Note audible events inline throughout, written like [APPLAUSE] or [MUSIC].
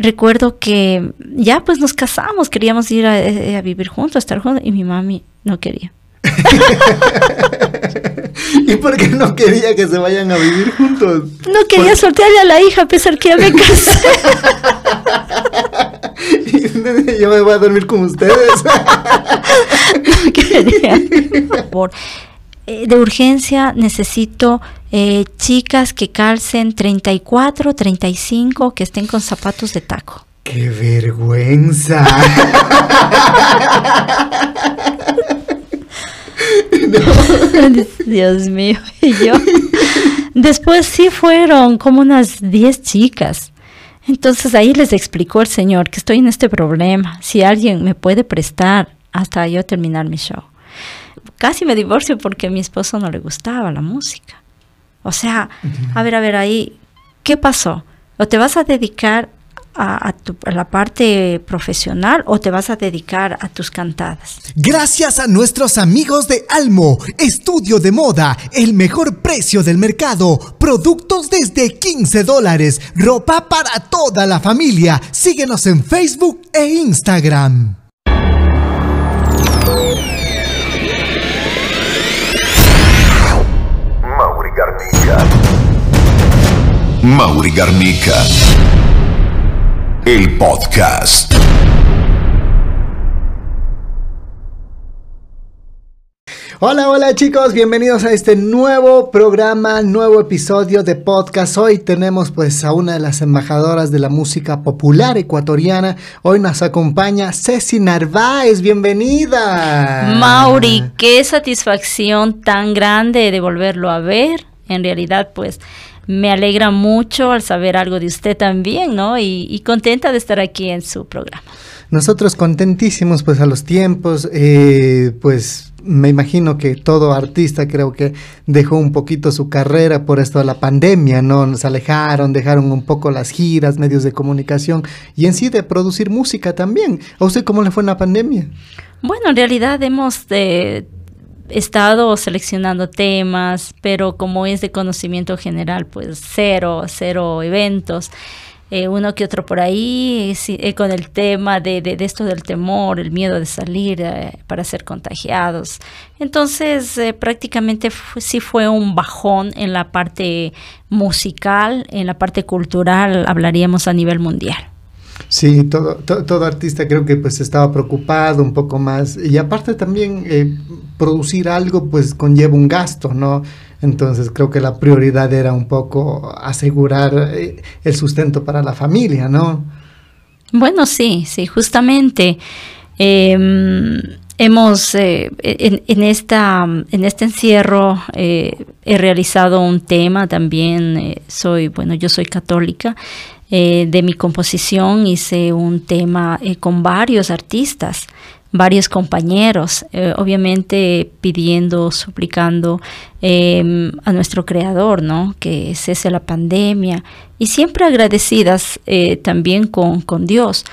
recuerdo que ya pues nos casamos, queríamos ir a, eh, a vivir juntos, a estar juntos, y mi mami no quería. [LAUGHS] ¿Y por qué no quería que se vayan a vivir juntos? No quería soltarle a la hija a pesar que ya me casé. [LAUGHS] Yo me voy a dormir con ustedes. [LAUGHS] no quería. Por, eh, de urgencia necesito eh, chicas que calcen 34, 35, que estén con zapatos de taco. ¡Qué vergüenza! [LAUGHS] Dios mío, [LAUGHS] y yo. Después sí fueron como unas 10 chicas. Entonces ahí les explicó el Señor que estoy en este problema. Si alguien me puede prestar hasta yo terminar mi show. Casi me divorcio porque a mi esposo no le gustaba la música. O sea, a ver, a ver, ahí, ¿qué pasó? ¿O te vas a dedicar a, la parte profesional o te vas a dedicar a tus cantadas? Gracias a nuestros amigos de Almo, estudio de moda, el mejor precio del mercado, productos desde 15 dólares, ropa para toda la familia. Síguenos en Facebook e Instagram. Mauri Garnica el podcast. Hola, hola chicos, bienvenidos a este nuevo programa, nuevo episodio de podcast. Hoy tenemos pues a una de las embajadoras de la música popular ecuatoriana. Hoy nos acompaña Ceci Narváez, bienvenida. Mauri, qué satisfacción tan grande de volverlo a ver. En realidad pues me alegra mucho al saber algo de usted también, ¿no? Y, contenta de estar aquí en su programa. Nosotros contentísimos pues a los tiempos, eh, pues me imagino que todo artista creo que dejó un poquito su carrera por esto de la pandemia, ¿no? Nos alejaron, dejaron un poco las giras, medios de comunicación y en sí de producir música también. ¿A usted cómo le fue en la pandemia? Bueno, en realidad hemos... Eh, estado seleccionando temas, pero como es de conocimiento general, pues cero, cero eventos. Eh, uno que otro por ahí, eh, con el tema de, de, esto del temor, el miedo de salir eh, para ser contagiados. Entonces, prácticamente sí fue un bajón en la parte musical, en la parte cultural, hablaríamos a nivel mundial. Sí, todo, todo, artista creo que pues estaba preocupado un poco más y aparte también eh, producir algo pues conlleva un gasto, ¿no? Entonces creo que la prioridad era un poco asegurar eh, el sustento para la familia, ¿no? Bueno, sí, sí, justamente. Em, hemos eh, en, esta en este encierro he realizado un tema también soy bueno yo soy católica eh, de mi composición hice un tema eh, con varios artistas, varios compañeros, eh, obviamente pidiendo, suplicando em, a nuestro creador, ¿no? Que cese la pandemia y siempre agradecidas también con, con Dios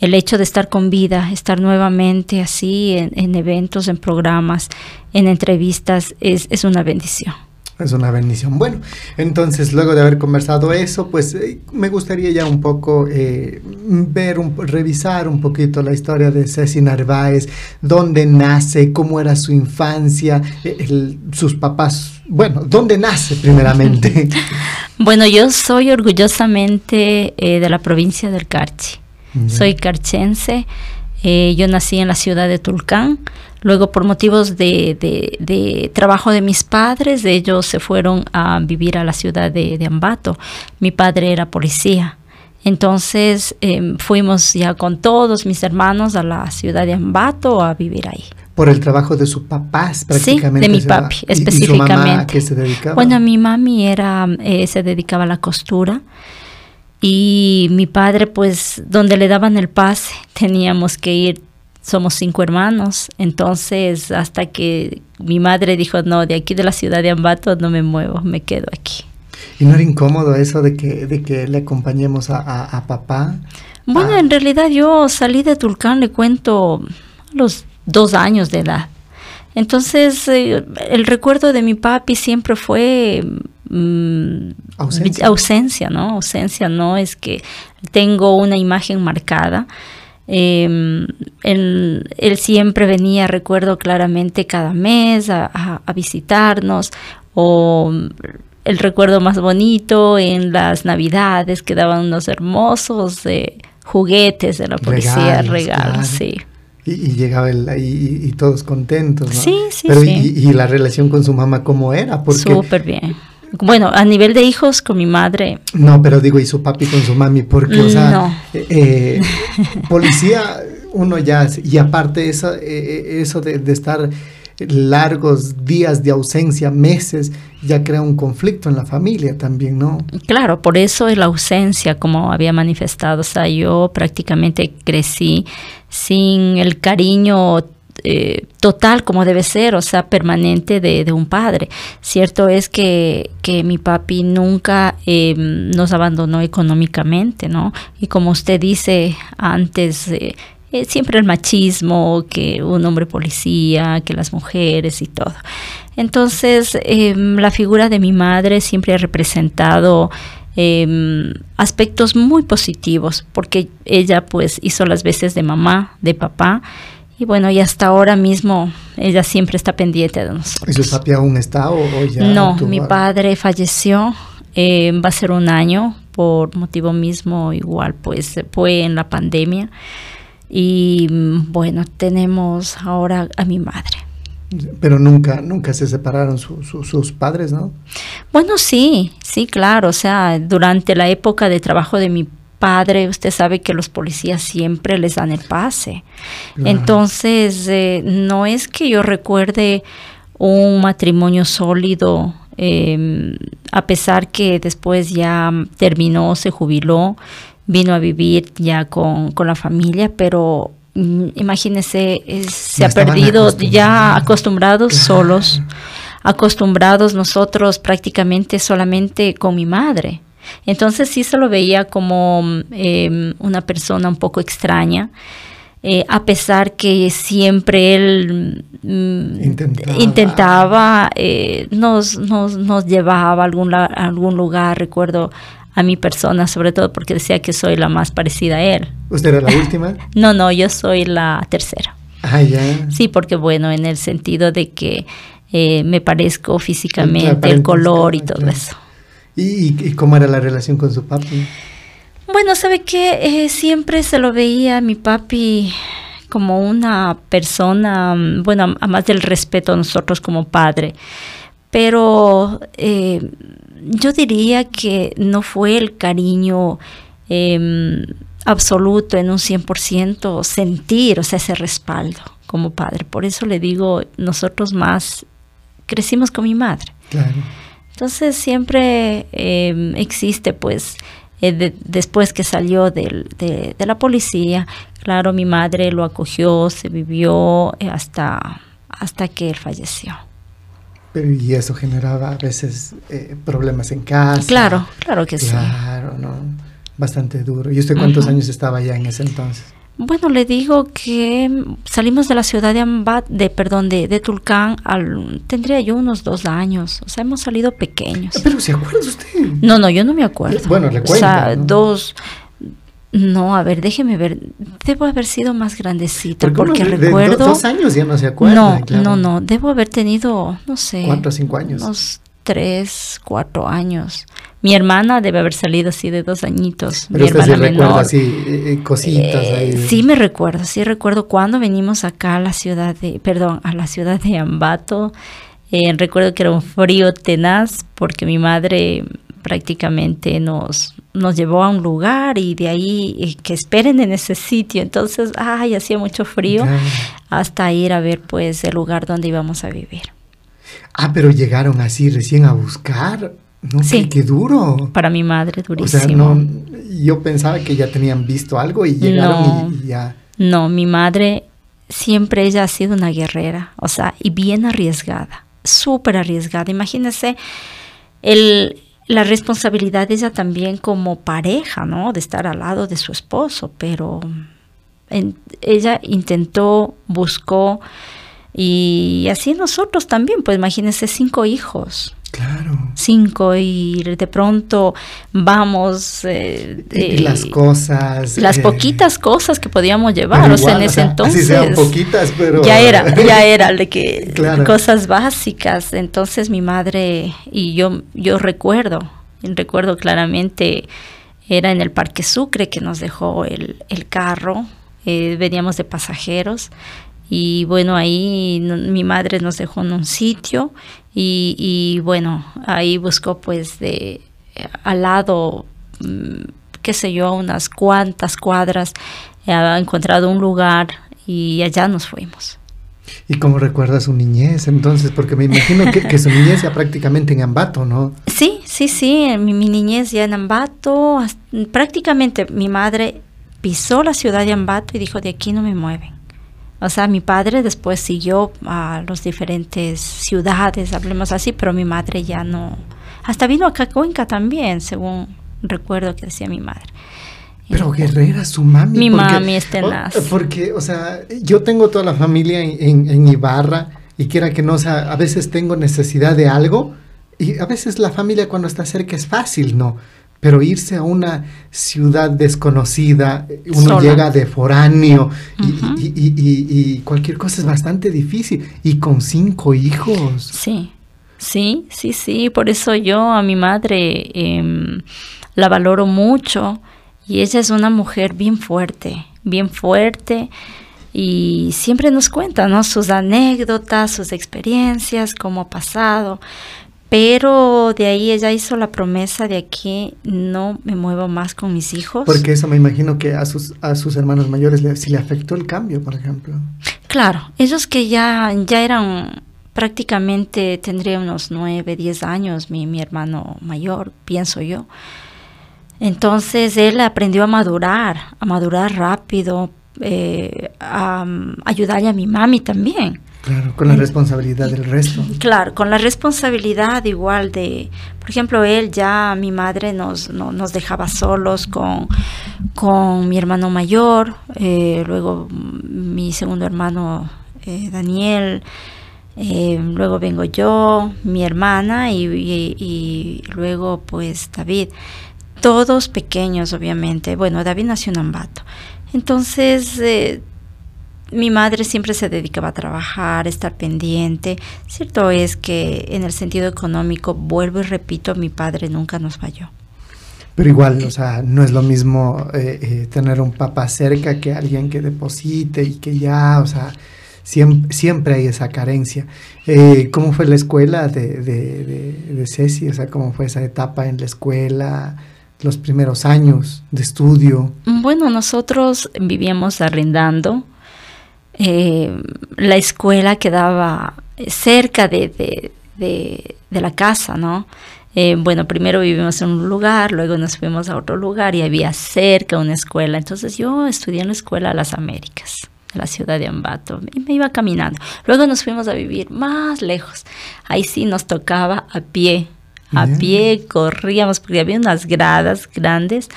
el hecho de estar con vida, estar nuevamente así en, en eventos, en programas, en entrevistas, es, es una bendición. Es una bendición. Bueno, entonces luego de haber conversado eso, pues eh, me gustaría ya un poco eh, ver, un, revisar un poquito la historia de Ceci Narváez, dónde nace, cómo era su infancia, eh, sus papás, bueno, dónde nace primeramente. [LAUGHS] bueno, yo soy orgullosamente de la provincia del Carchi. Soy carchense. Yo nací en la ciudad de Tulcán. Luego, por motivos de, trabajo de mis padres, ellos se fueron a vivir a la ciudad de, Ambato. Mi padre era policía. Entonces em, fuimos ya con todos mis hermanos a la ciudad de Ambato a vivir ahí. Por el trabajo de sus papás, prácticamente. Sí, de mi papi, específicamente. ¿Y, su se dedicaba? Bueno, mi mami era, eh, se dedicaba a la costura y mi padre, pues, donde le daban el pase, [LAUGHS] teníamos que ir somos cinco hermanos, entonces hasta que mi madre dijo, no, de aquí de la ciudad de Ambato no me muevo, me quedo aquí. ¿Y no era incómodo eso de que, de que le acompañemos a, papá? Bueno, ah. en realidad yo salí de Tulcán, le cuento, a los dos años de edad. Entonces, eh, el recuerdo de mi papi siempre fue mm, Ausencia. ausencia, ¿no? Ausencia no es que tengo una imagen marcada. Eh, él, él siempre venía, recuerdo claramente, cada mes a, a- a visitarnos o el recuerdo más bonito en las navidades que daban unos hermosos eh, juguetes de la policía, Regalos, regalos, claro. sí. Y, y llegaba el, y, y todos contentos, ¿no? Sí, sí, Pero sí. Y, y la relación con su mamá, ¿cómo era? Porque, Súper bien. Bueno, a nivel de hijos, con mi madre, No, pero digo, y su papi con su mami, porque, o sea, No. eh, eh, policía, uno ya, y aparte eso, eh, eh, eso de, de estar largos días de ausencia, meses, ya crea un conflicto en la familia también, ¿no? claro, por eso es la ausencia, como había manifestado. O sea, yo prácticamente crecí sin el cariño eh, total como debe ser, o sea, permanente de, un padre. Cierto es que, que mi papi nunca eh, nos abandonó económicamente, ¿no? Y como usted dice antes, eh, eh, siempre el machismo, que un hombre policía, que las mujeres y todo. Entonces, eh, la figura de mi madre siempre ha representado eh, aspectos muy positivos, porque ella pues hizo las veces de mamá, de papá, y bueno, y hasta ahora mismo ella siempre está pendiente de ¿Y nosotros. su papi aún está o, o ya? No, mi padre falleció, eh, va a ser un año, por motivo mismo igual, pues fue en la pandemia. Y mm, bueno, tenemos ahora a mi madre. Pero nunca, nunca se separaron su- su- sus padres, ¿no? Bueno, sí, sí, claro. O sea, durante la época de trabajo de mi padre, usted sabe que los policías siempre les dan el pase. Claro. Entonces, eh, no es que yo recuerde un matrimonio sólido, eh, a pesar que después ya terminó, se jubiló, vino a vivir ya con, con la familia, pero mm, imagínese, es- se ha perdido ya acostumbrados. acostumbrados Claro. solos acostumbrados nosotros prácticamente solamente con mi madre. Entonces sí se lo veía como eh, una persona un poco extraña, eh, a pesar que siempre él mm, Intentaba. intentaba, eh, nos, nos, nos llevaba a algún, a algún lugar, recuerdo a mi persona, sobre todo porque decía que soy la más parecida a él. ¿Usted era la [LAUGHS] última? No, no, yo soy la tercera. Ah, ya. Sí, porque bueno, en el sentido de que eh, me parezco físicamente, el color y todo eso. ¿Y, y- cómo era la relación con su papi? Bueno, ¿sabe qué? Eh, siempre se lo veía a mi papi como una persona, mm, bueno, a- a más del respeto a nosotros como padre, pero eh, yo diría que no fue el cariño eh, absoluto en un 100% sentir, o sea, ese respaldo como padre. Por eso le digo, nosotros más crecimos con mi madre. Claro. Entonces siempre eh, existe, pues, eh, de- después que salió del- de, de la policía, claro, mi madre lo acogió, se vivió eh, hasta, hasta que él falleció. Pero, y eso generaba a veces eh, problemas en casa. Claro, claro que sí. Claro, ¿no? Bastante duro. ¿Y usted cuántos Ujú. años estaba ya en ese entonces? Bueno, le digo que salimos de la ciudad de Ambat, de perdón, de, de Tulcán, al, tendría yo unos dos años, o sea, hemos salido pequeños. Pero ¿se acuerda usted? No, no, yo no me acuerdo. Bueno, O sea, dos. No, a ver, déjeme ver. Debo haber sido más grandecita Porque de- de recuerdo. do- dos años ya no se acuerda. no, claro. no, no. Debo haber tenido, no sé. O cinco años. Unos tres, cuatro años. Mi hermana debe haber salido así de dos añitos. Pero mi usted sí hermana recuerda menor. así eh, eh, cositas Eh, ahí. sí me recuerdo, sí recuerdo cuando venimos acá a la ciudad de, perdón, a la ciudad de Ambato. eh, recuerdo que era un frío tenaz porque mi madre prácticamente nos, nos llevó a un lugar y de ahí que esperen en ese sitio. Entonces, ay, hacía mucho frío hasta ir a ver pues el lugar donde íbamos a vivir. Ah, pero llegaron así recién a buscar. No, Sí. qué, qué duro. Para mi madre O durísimo. sea, no, yo pensaba que ya tenían visto algo y llegaron No. y, y ya. No, mi madre siempre ella ha sido una guerrera, o sea, y bien arriesgada, súper arriesgada. Imagínese el, la responsabilidad de ella también como pareja, ¿no? De estar al lado de su esposo, pero en- ella intentó, buscó y así nosotros también, pues imagínese cinco hijos. Claro. Cinco y de pronto vamos... Eh, eh, las cosas. Las eh, poquitas cosas que podíamos llevar, o sea, en o ese sea, entonces... Así sean poquitas, pero. Ya era, [LAUGHS] ya era de que Claro. cosas básicas. Entonces mi madre y yo, yo recuerdo, recuerdo claramente, era en el Parque Sucre que nos dejó el, el carro, eh, veníamos de pasajeros y bueno, ahí mi madre nos dejó en un sitio y, y, bueno, ahí buscó pues de al lado, mm, qué sé yo, unas cuantas cuadras, eh, ha encontrado un lugar y allá nos fuimos. ¿Y cómo recuerda su niñez entonces? Porque me imagino que, que su niñez ya prácticamente en Ambato, ¿no? Sí, sí, sí, mi, mi niñez ya en Ambato, prácticamente mi madre pisó la ciudad de Ambato y dijo, de aquí no me mueven. O sea, mi padre después siguió a las diferentes ciudades, hablemos así, pero mi madre ya no. Hasta vino acá a Cuenca también, según recuerdo que decía mi madre. Pero guerrera, su mami. Mi mami es tenaz. o- Porque, o sea, yo tengo toda la familia en, en- en Ibarra y quiera que no, o sea, a veces tengo necesidad de algo y a veces la familia cuando está cerca es fácil, ¿no? Pero irse a una ciudad desconocida, uno Sola. llega de foráneo y, Ujú. y- y- y- y cualquier cosa es bastante difícil. Y con cinco hijos. Sí, sí, sí, sí. Por eso yo a mi madre em, la valoro mucho y ella es una mujer bien fuerte, bien fuerte y siempre nos cuenta, ¿no? Sus anécdotas, sus experiencias, cómo ha pasado. Pero de ahí ella hizo la promesa de aquí no me muevo más con mis hijos. Porque eso me imagino que a sus, a sus hermanos mayores le, sí le afectó el cambio, por ejemplo. Claro, ellos que ya, ya eran prácticamente, tendría unos nueve, diez años, mi, mi hermano mayor, pienso yo. Entonces él aprendió a madurar, a madurar rápido, eh, a um, ayudarle a mi mami también. Claro, con la responsabilidad del resto. Claro, con la responsabilidad igual de, por ejemplo, él ya, mi madre nos, no- nos dejaba solos con, con mi hermano mayor, eh, luego mi segundo hermano eh, Daniel, eh, luego vengo yo, mi hermana y, y- y luego pues David. Todos pequeños, obviamente. Bueno, David nació en Ambato. Entonces, eh, mi madre siempre se dedicaba a trabajar, estar pendiente. Cierto es que en el sentido económico, vuelvo y repito, mi padre nunca nos falló. Pero igual, o sea, no es lo mismo eh, eh, tener un papá cerca que alguien que deposite y que ya, o sea, siempre, siempre hay esa carencia. Eh, ¿Cómo fue la escuela de, de, de, de Ceci? O sea, ¿cómo fue esa etapa en la escuela, los primeros años de estudio? Bueno, nosotros vivíamos arrendando. Eh, la escuela quedaba cerca de, de- de- de la casa, ¿no? Eh, bueno, primero vivimos en un lugar, luego nos fuimos a otro lugar y había cerca una escuela. Entonces yo estudié en la escuela Las Américas, de la ciudad de Ambato, y me iba caminando. Luego nos fuimos a vivir más lejos. Ahí sí nos tocaba a pie, a Bien. pie corríamos porque había unas gradas grandes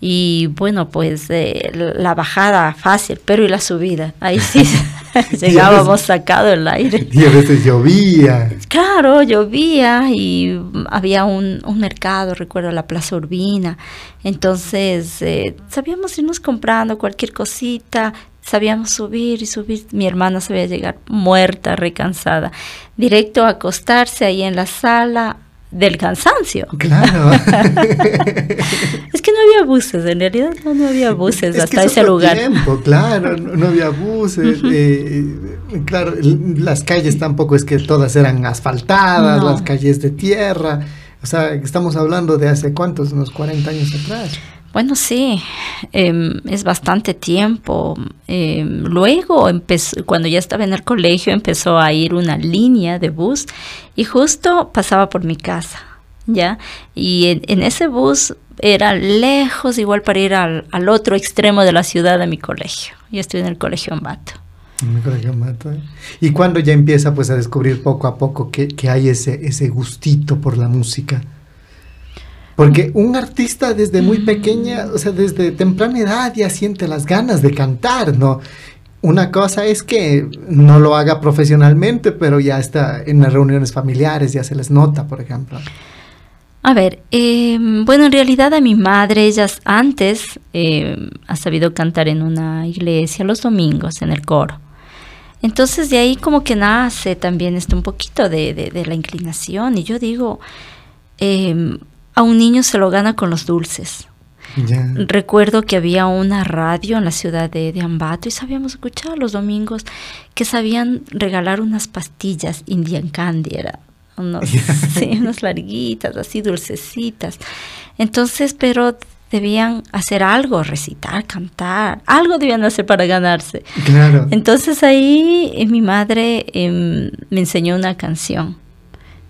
y bueno, pues eh, la bajada fácil, pero y la subida, ahí sí [LAUGHS] [LAUGHS] llegábamos sacado el aire. [LAUGHS] Y a veces llovía. Claro, llovía y había un, un mercado, recuerdo la Plaza Urbina. Entonces, eh, sabíamos irnos comprando cualquier cosita, sabíamos subir y subir. Mi hermana sabía llegar muerta, recansada, directo a acostarse ahí en la sala del cansancio. Claro. [LAUGHS] Es que no había buses, en realidad no, no había buses Es hasta es ese lugar. tiempo, claro, no, no había buses, eh, eh, claro, las calles tampoco es que todas eran asfaltadas, No. las calles de tierra, o sea, estamos hablando de hace cuántos, unos 40 años atrás. Bueno, sí, em, es bastante tiempo. Em, luego, empezó, cuando ya estaba en el colegio, empezó a ir una línea de bus y justo pasaba por mi casa, ¿ya? Y en, ese bus era lejos, igual para ir al, al otro extremo de la ciudad a mi colegio. Yo estoy en el colegio Ambato. En ¿eh? Y cuando ya empieza pues a descubrir poco a poco que, que hay ese, ese gustito por la música. Porque un artista desde muy pequeña, o sea, desde temprana edad ya siente las ganas de cantar, ¿no? una cosa es que no lo haga profesionalmente, pero ya está en las reuniones familiares, ya se les nota, por ejemplo. A ver, eh, bueno, en realidad a mi madre, ella antes eh, ha sabido cantar en una iglesia los domingos, en el coro. Entonces de ahí como que nace también este un poquito de, de, la inclinación. Y yo digo, eh, a un niño se lo gana con los dulces. Recuerdo que había una radio en la ciudad de, de, Ambato y sabíamos escuchar los domingos que sabían regalar unas pastillas Indian Candy, era unos, [LAUGHS] sí, unas larguitas, así dulcecitas. Entonces, pero debían hacer algo, recitar, cantar, algo debían hacer para ganarse. Claro. Entonces ahí eh, mi madre em, me enseñó una canción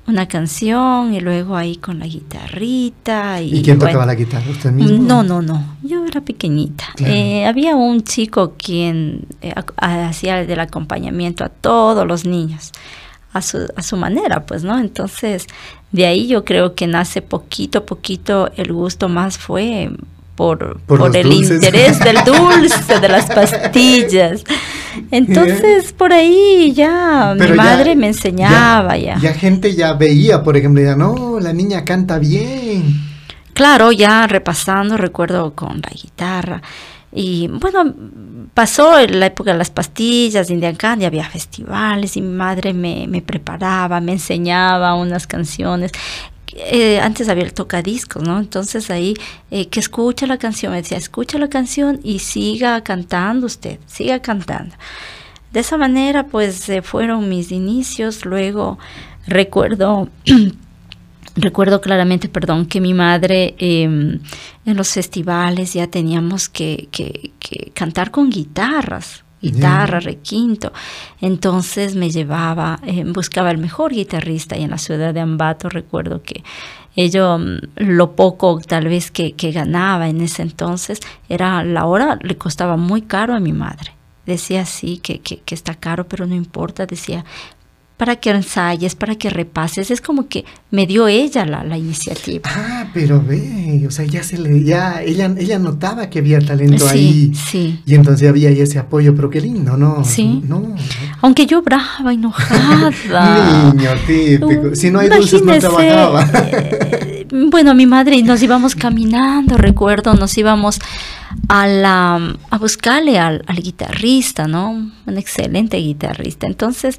una canción y luego ahí con la guitarrita. ¿Y, ¿Y quién tocaba la guitarra? ¿Usted mismo? No, no, no. Yo era pequeñita. Eh, había un chico quien eh, hacía el acompañamiento a todos los niños. A su, a su manera, pues, ¿no? Entonces, de ahí yo creo que nace poquito a poquito el gusto más fue por, por, el interés del [LAUGHS] dulce, de las pastillas. Entonces, por ahí ya mi madre me enseñaba ya, ya, gente ya veía, por ejemplo, ya no, la niña canta bien. Claro, ya repasando, recuerdo con la guitarra. Y bueno, pasó la época de las pastillas, de Indian Candy, había festivales y mi madre me, me preparaba, me enseñaba unas canciones eh, antes había el tocadiscos, ¿no? Entonces ahí, eh, que escucha la canción, me decía, escucha la canción y siga cantando usted, siga cantando. De esa manera, pues fueron mis inicios. Luego recuerdo, [CLEARS THROAT] recuerdo claramente, perdón, que mi madre em, en los festivales ya teníamos que, cantar con guitarras guitarra, requinto. Entonces me llevaba, eh, buscaba el mejor guitarrista y en la ciudad de Ambato recuerdo que ello, mm, lo poco tal vez que, que ganaba en ese entonces, era la hora, le costaba muy caro a mi madre decía sí, que, que, que, está caro, pero no importa, decía, para que ensayes, para que repases. Es como que me dio ella la, la iniciativa. Ah, pero ve, o sea, ya se le, ya, ella, ella notaba que había talento ahí. Sí. Y entonces había ese apoyo, pero qué lindo, ¿no? Sí. No. Aunque yo brava, enojada. [LAUGHS] Niño, típico. Si no hay dulces, no trabajaba. Eh, bueno, mi madre nos íbamos caminando, recuerdo, nos íbamos a, la, a buscarle al, al guitarrista, ¿no? Un excelente guitarrista. Entonces,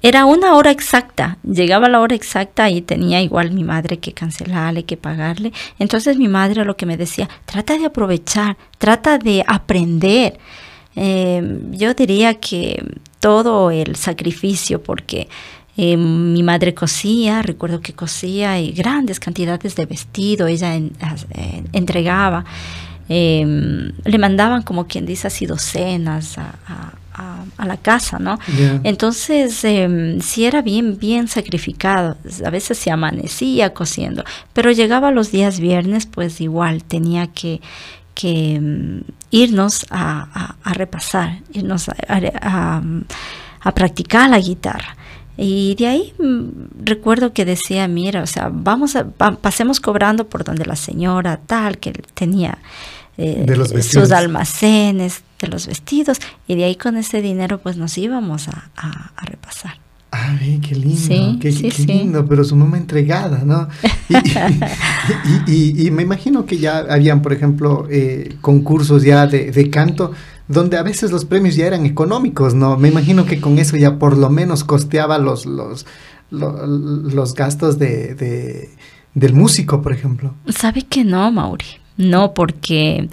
era una hora exacta, llegaba la hora exacta y tenía igual mi madre que cancelarle, que pagarle. Entonces mi madre lo que me decía, trata de aprovechar, trata de aprender. Eh, yo diría que todo el sacrificio, porque eh, mi madre cosía, recuerdo que cosía y grandes cantidades de vestido, ella entregaba. le mandaban como quien dice así docenas a, la casa, ¿no? Entonces, eh, sí era bien, bien sacrificado. A veces se amanecía cosiendo, pero llegaba los días viernes, pues igual tenía que, que mm, irnos a, repasar, irnos a, practicar la guitarra. Y de ahí mm, recuerdo que decía, mira, o sea, vamos a, pasemos cobrando por donde la señora tal que tenía eh, de sus almacenes, de los vestidos, y de ahí con ese dinero pues nos íbamos a, a, repasar. Ay, qué lindo, qué, lindo, pero su mamá entregada, ¿no? Y, y, me imagino que ya habían, por ejemplo, eh, concursos ya de, de, canto, donde a veces los premios ya eran económicos, ¿no? Me imagino que con eso ya por lo menos costeaba los, los, los, gastos de, de, del músico, por ejemplo. ¿Sabe que no, Mauri? No, porque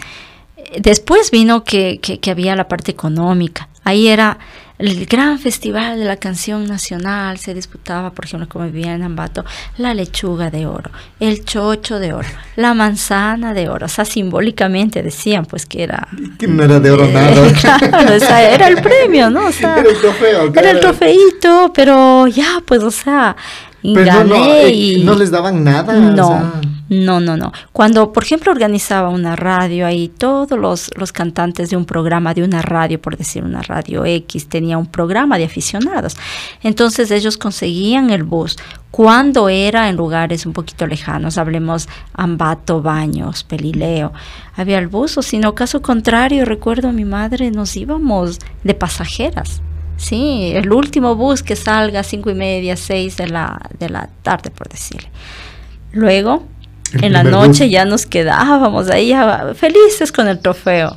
después vino que, que, había la parte económica. Ahí era el gran festival de la canción nacional. Se disputaba, por ejemplo, como vivía en Ambato, la lechuga de oro, el chocho de oro, la manzana de oro. O sea, simbólicamente decían pues que era... Que no era de oro nada. [LAUGHS] claro, o sea, era el premio, ¿no? O sea, era el trofeo. Era el trofeito, pero ya, pues, o sea, pero no, eh, y... no, les daban nada. No. No, no, no. Cuando, por ejemplo, organizaba una radio, ahí todos los, los cantantes de un programa, de una radio, por decir una radio X, tenía un programa de aficionados. Entonces ellos conseguían el bus. Cuando era en lugares un poquito lejanos, hablemos Ambato, Baños, Pelileo, había el bus, o si no, caso contrario, recuerdo a mi madre, nos íbamos de pasajeras. Sí, el último bus que salga a cinco y media, seis de la, de la tarde, por decirle. Luego, en la noche ya nos quedábamos ahí ya felices con el trofeo.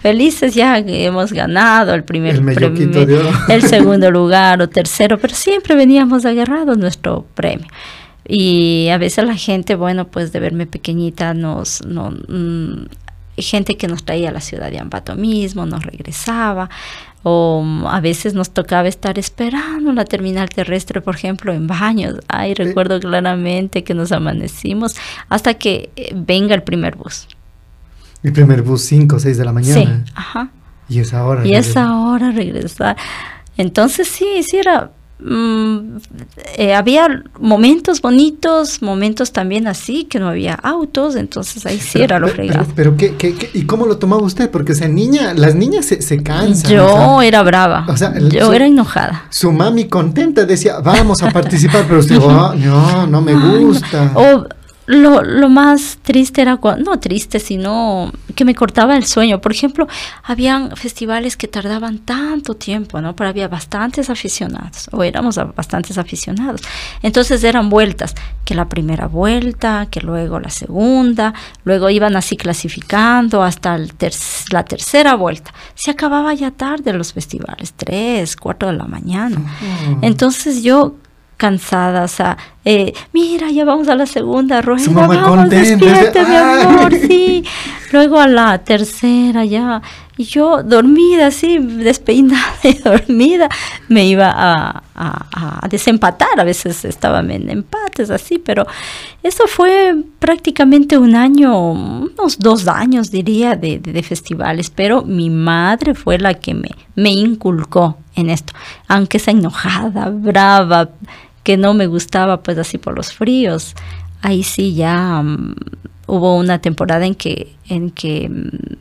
Felices ya que hemos ganado el primer El premio, el [LAUGHS] segundo lugar o tercero, pero siempre veníamos agarrados nuestro premio. Y a veces la gente, bueno, pues de verme pequeñita, nos, no, mm, gente que nos traía a la ciudad de Ambato mismo, nos regresaba, o mm, a veces nos tocaba estar esperando la terminal terrestre, por ejemplo, en baños. Ay, recuerdo claramente que nos amanecimos hasta que eh, venga el primer bus. El primer bus 5 o 6 de la mañana. Sí, ajá. Y es ahora. Y es ahora regresar. Entonces sí, sí era... mm, eh, había momentos bonitos, momentos también así, que no había autos, entonces ahí sí era lo Pero- fregado. Pero, pero ¿qué, qué, qué- ¿y cómo lo tomaba usted? Porque, o sea, niña, las niñas se, se cansan. Yo o sea, era brava, o sea, yo su- era enojada. su mami contenta decía, vamos a participar, pero usted, "Oh, no, no me gusta. O lo, lo más triste era cuando, no triste, sino que me cortaba el sueño. Por ejemplo, habían festivales que tardaban tanto tiempo, ¿no? Pero había bastantes aficionados, o éramos bastantes aficionados. Entonces eran vueltas, que la primera vuelta, que luego la segunda, luego iban así clasificando hasta el ter- la tercera vuelta. Se acababa ya tarde los festivales, tres, cuatro de la mañana. Oh. Entonces yo cansada, o sea, eh, mira, ya vamos a la segunda rueda, Su mamá vamos, contenta, despierte, mi amor, sí. Luego a la tercera ya, y yo dormida, así, despeinada y [LAUGHS] dormida, me iba a, a- a desempatar, a veces estaban en empates, así, pero eso fue prácticamente un año, unos dos años, diría, de, de- de festivales, pero mi madre fue la que me, me inculcó en esto, aunque sea enojada, brava, que no me gustaba pues así por los fríos. Ahí sí ya mm, hubo una temporada en que, en que mm,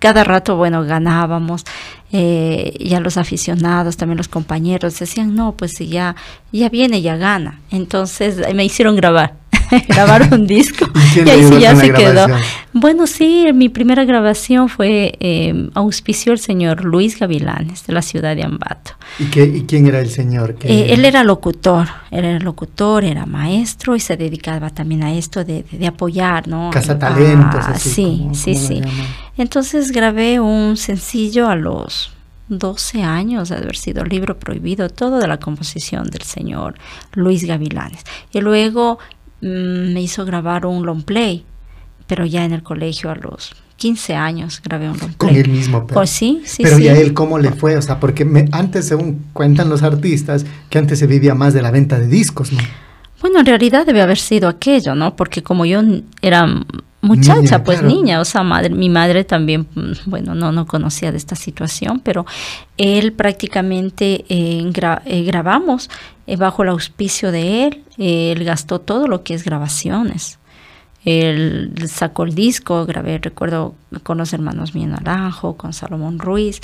cada rato, bueno, ganábamos, eh, ya los aficionados, también los compañeros decían, no, pues ya, ya viene, ya gana. Entonces me hicieron grabar, [LAUGHS] grabar un disco [LAUGHS] ¿Y ahí sí ya se quedó. Bueno, sí, mi primera grabación fue, eh, auspició el señor Luis Gavilanes de la ciudad de Ambato. ¿Y, qué, ¿Y quién era el señor? Eh, él era locutor, él era locutor, era maestro y se dedicaba también a esto de, de- de apoyar, ¿no? Cazatalentos, Ah, así sí, como- sí, como sí. Entonces grabé un sencillo a los 12 años de haber sido libro prohibido, todo de la composición del señor Luis Gavilanes. Y luego me hizo grabar un long play, pero ya en el colegio a los 15 años grabé un long Con play. él mismo. Pero, Pues sí, sí, pero sí. ¿y a él cómo le fue? O sea, porque me- antes, según cuentan los artistas, que antes se vivía más de la venta de discos, ¿no? Bueno, en realidad debe haber sido aquello, ¿no? Porque como yo era muchacha, Niña, pues claro. niña, o sea, madre, mi madre también, mm, bueno, no, no conocía de esta situación, pero él prácticamente eh, gra- eh, grabamos eh, bajo el auspicio de él, él gastó todo lo que es grabaciones. Él sacó el disco, grabé, recuerdo, con los hermanos Mío Naranjo, con Salomón Ruiz,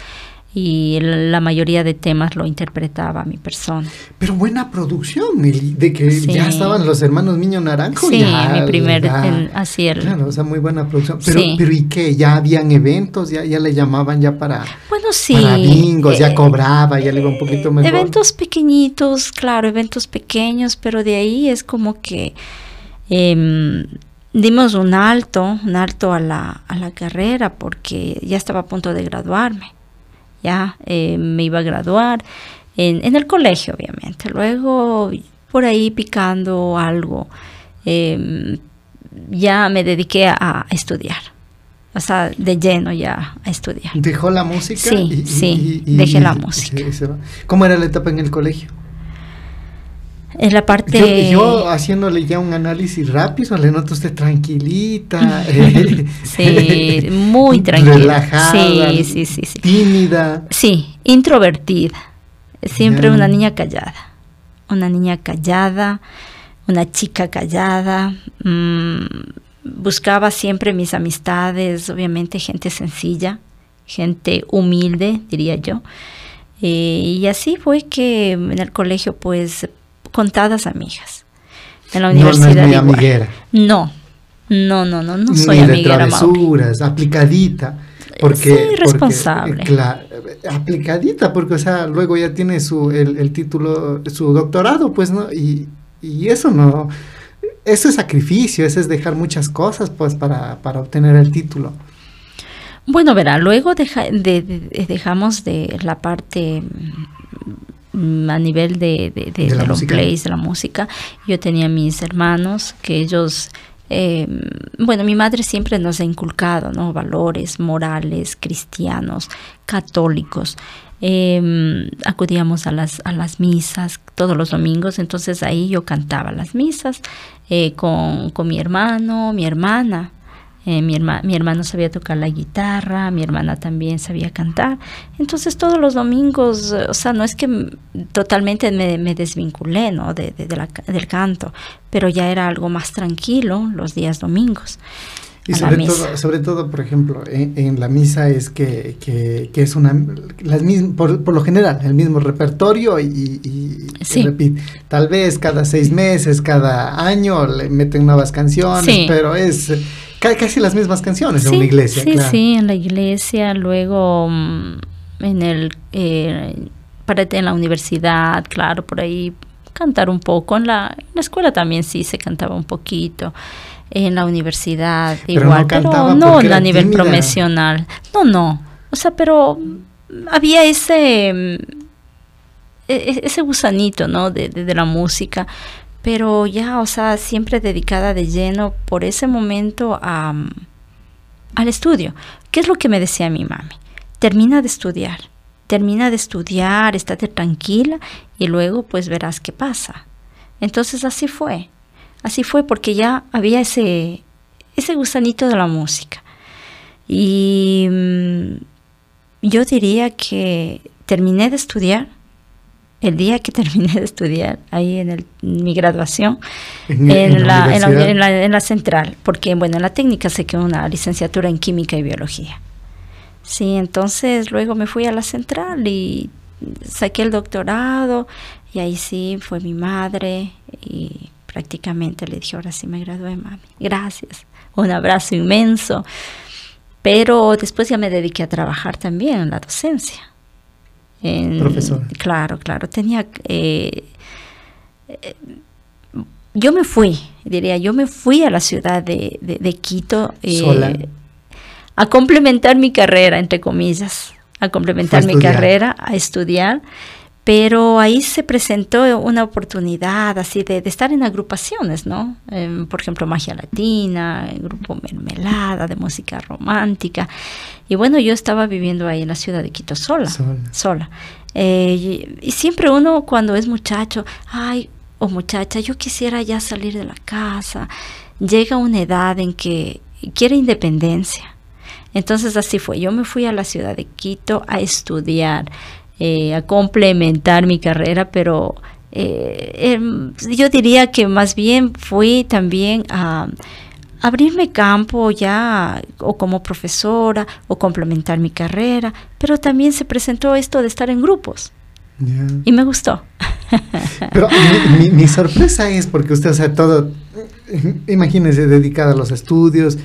y la mayoría de temas lo interpretaba mi persona. Pero buena producción, de que Sí. ya estaban los hermanos Niño Naranjo. Sí, ya, mi primer, el- así el, Claro, o sea, muy buena producción. Pero, Sí. pero ¿y qué? ¿Ya habían eventos? ¿Ya, ya le llamaban ya para, Bueno, sí. para bingos? ¿Ya eh, cobraba? ¿Ya le iba un poquito mejor? Eventos pequeñitos, claro, eventos pequeños, pero de ahí es como que em, dimos un alto, un alto a la, a la carrera porque ya estaba a punto de graduarme. Ya eh, me iba a graduar en, en el colegio, obviamente. Luego, por ahí picando algo, em, ya me dediqué a, estudiar. O sea, de lleno ya a estudiar. ¿Dejó la música? Sí, sí, dejé la música. ¿Cómo era la etapa en el colegio? En la parte... Yo, yo haciéndole ya un análisis rápido, le noto usted tranquilita. [LAUGHS] eh, Sí, muy [LAUGHS] tranquila. Relajada. Sí, sí, sí, sí. Tímida. Sí, introvertida. Siempre una niña callada. Una niña callada, una chica callada. Mm, buscaba siempre mis amistades, obviamente gente sencilla, gente humilde, diría yo. Eh, y así fue que en el colegio, pues, contadas amigas. En la universidad. No, no amiguera. No, no, no, no, no soy Ni amiguera. de travesuras, aplicadita. Porque, sí, responsable. Porque, aplicadita, porque, o sea, luego ya tiene su, el, el título, su doctorado, pues, ¿no? Y, y eso no, eso es sacrificio, eso es dejar muchas cosas, pues, para, para obtener el título. Bueno, verá, luego deja, de, de, dejamos de la parte a nivel de, de, de, de los plays, de la música. Yo tenía mis hermanos que ellos, eh, bueno, mi madre siempre nos ha inculcado, ¿no? Valores morales, cristianos, católicos. Eh, acudíamos a las, a las misas todos los domingos, entonces ahí yo cantaba las misas eh, con, con mi hermano, mi hermana. Eh, mi, herma, mi, hermano sabía tocar la guitarra, mi hermana también sabía cantar. Entonces todos los domingos, o sea, no es que totalmente me, me desvinculé ¿no? de, de, de la, del canto, pero ya era algo más tranquilo los días domingos. Y sobre todo, sobre todo, por ejemplo, en, en la misa es que, que, que, es una, las mismas, por, por, lo general, el mismo repertorio y, y, sí. y repite. Tal vez cada seis meses, cada año le meten nuevas canciones, sí. pero es casi las mismas canciones sí, en una iglesia. Sí, claro. sí, en la iglesia, luego mm, en el eh, en la universidad, claro, por ahí cantar un poco. En la, en la escuela también sí se cantaba un poquito. En la universidad pero igual, no pero no a nivel tímida. profesional. No, no. O sea, pero había ese ese gusanito, ¿no? De, de, de la música pero ya, o sea, siempre dedicada de lleno por ese momento a, al estudio. ¿Qué es lo que me decía mi mami? Termina de estudiar, termina de estudiar, estate tranquila y luego pues verás qué pasa. Entonces así fue, así fue porque ya había ese, ese gusanito de la música. Y mmm, yo diría que terminé de estudiar el día que [LAUGHS] terminé de estudiar, ahí en, el, en mi graduación, en, en, la, en, la, la, en, la, central, porque bueno, en la técnica se quedó una licenciatura en química y biología. Sí, entonces luego me fui a la central y saqué el doctorado y ahí sí fue mi madre y prácticamente le dije, ahora sí me gradué, mami, gracias, un abrazo inmenso. Pero después ya me dediqué a trabajar también en la docencia. En, Profesor. Claro, claro. Tenía. Eh, eh, yo me fui, diría, yo me fui a la ciudad de, de, de Quito eh, a complementar mi carrera, entre comillas, a complementar mi carrera, a estudiar. Pero ahí se presentó una oportunidad así de, de estar en agrupaciones, ¿no? Eh, por ejemplo, Magia Latina, el grupo Mermelada, de música romántica. Y bueno, yo estaba viviendo ahí en la ciudad de Quito sola, sola. sola. Eh, y, y, siempre uno cuando es muchacho, ay, o oh, muchacha, yo quisiera ya salir de la casa. Llega una edad en que quiere independencia. Entonces así fue. Yo me fui a la ciudad de Quito a estudiar eh, a complementar mi carrera, pero eh, eh, yo diría que más bien fui también a abrirme campo ya o como profesora o complementar mi carrera, pero también se presentó esto de estar en grupos. Yeah. Y me gustó. [LAUGHS] Pero mi, mi, mi, sorpresa es porque usted, o sea, todo, imagínese, dedicada a los estudios,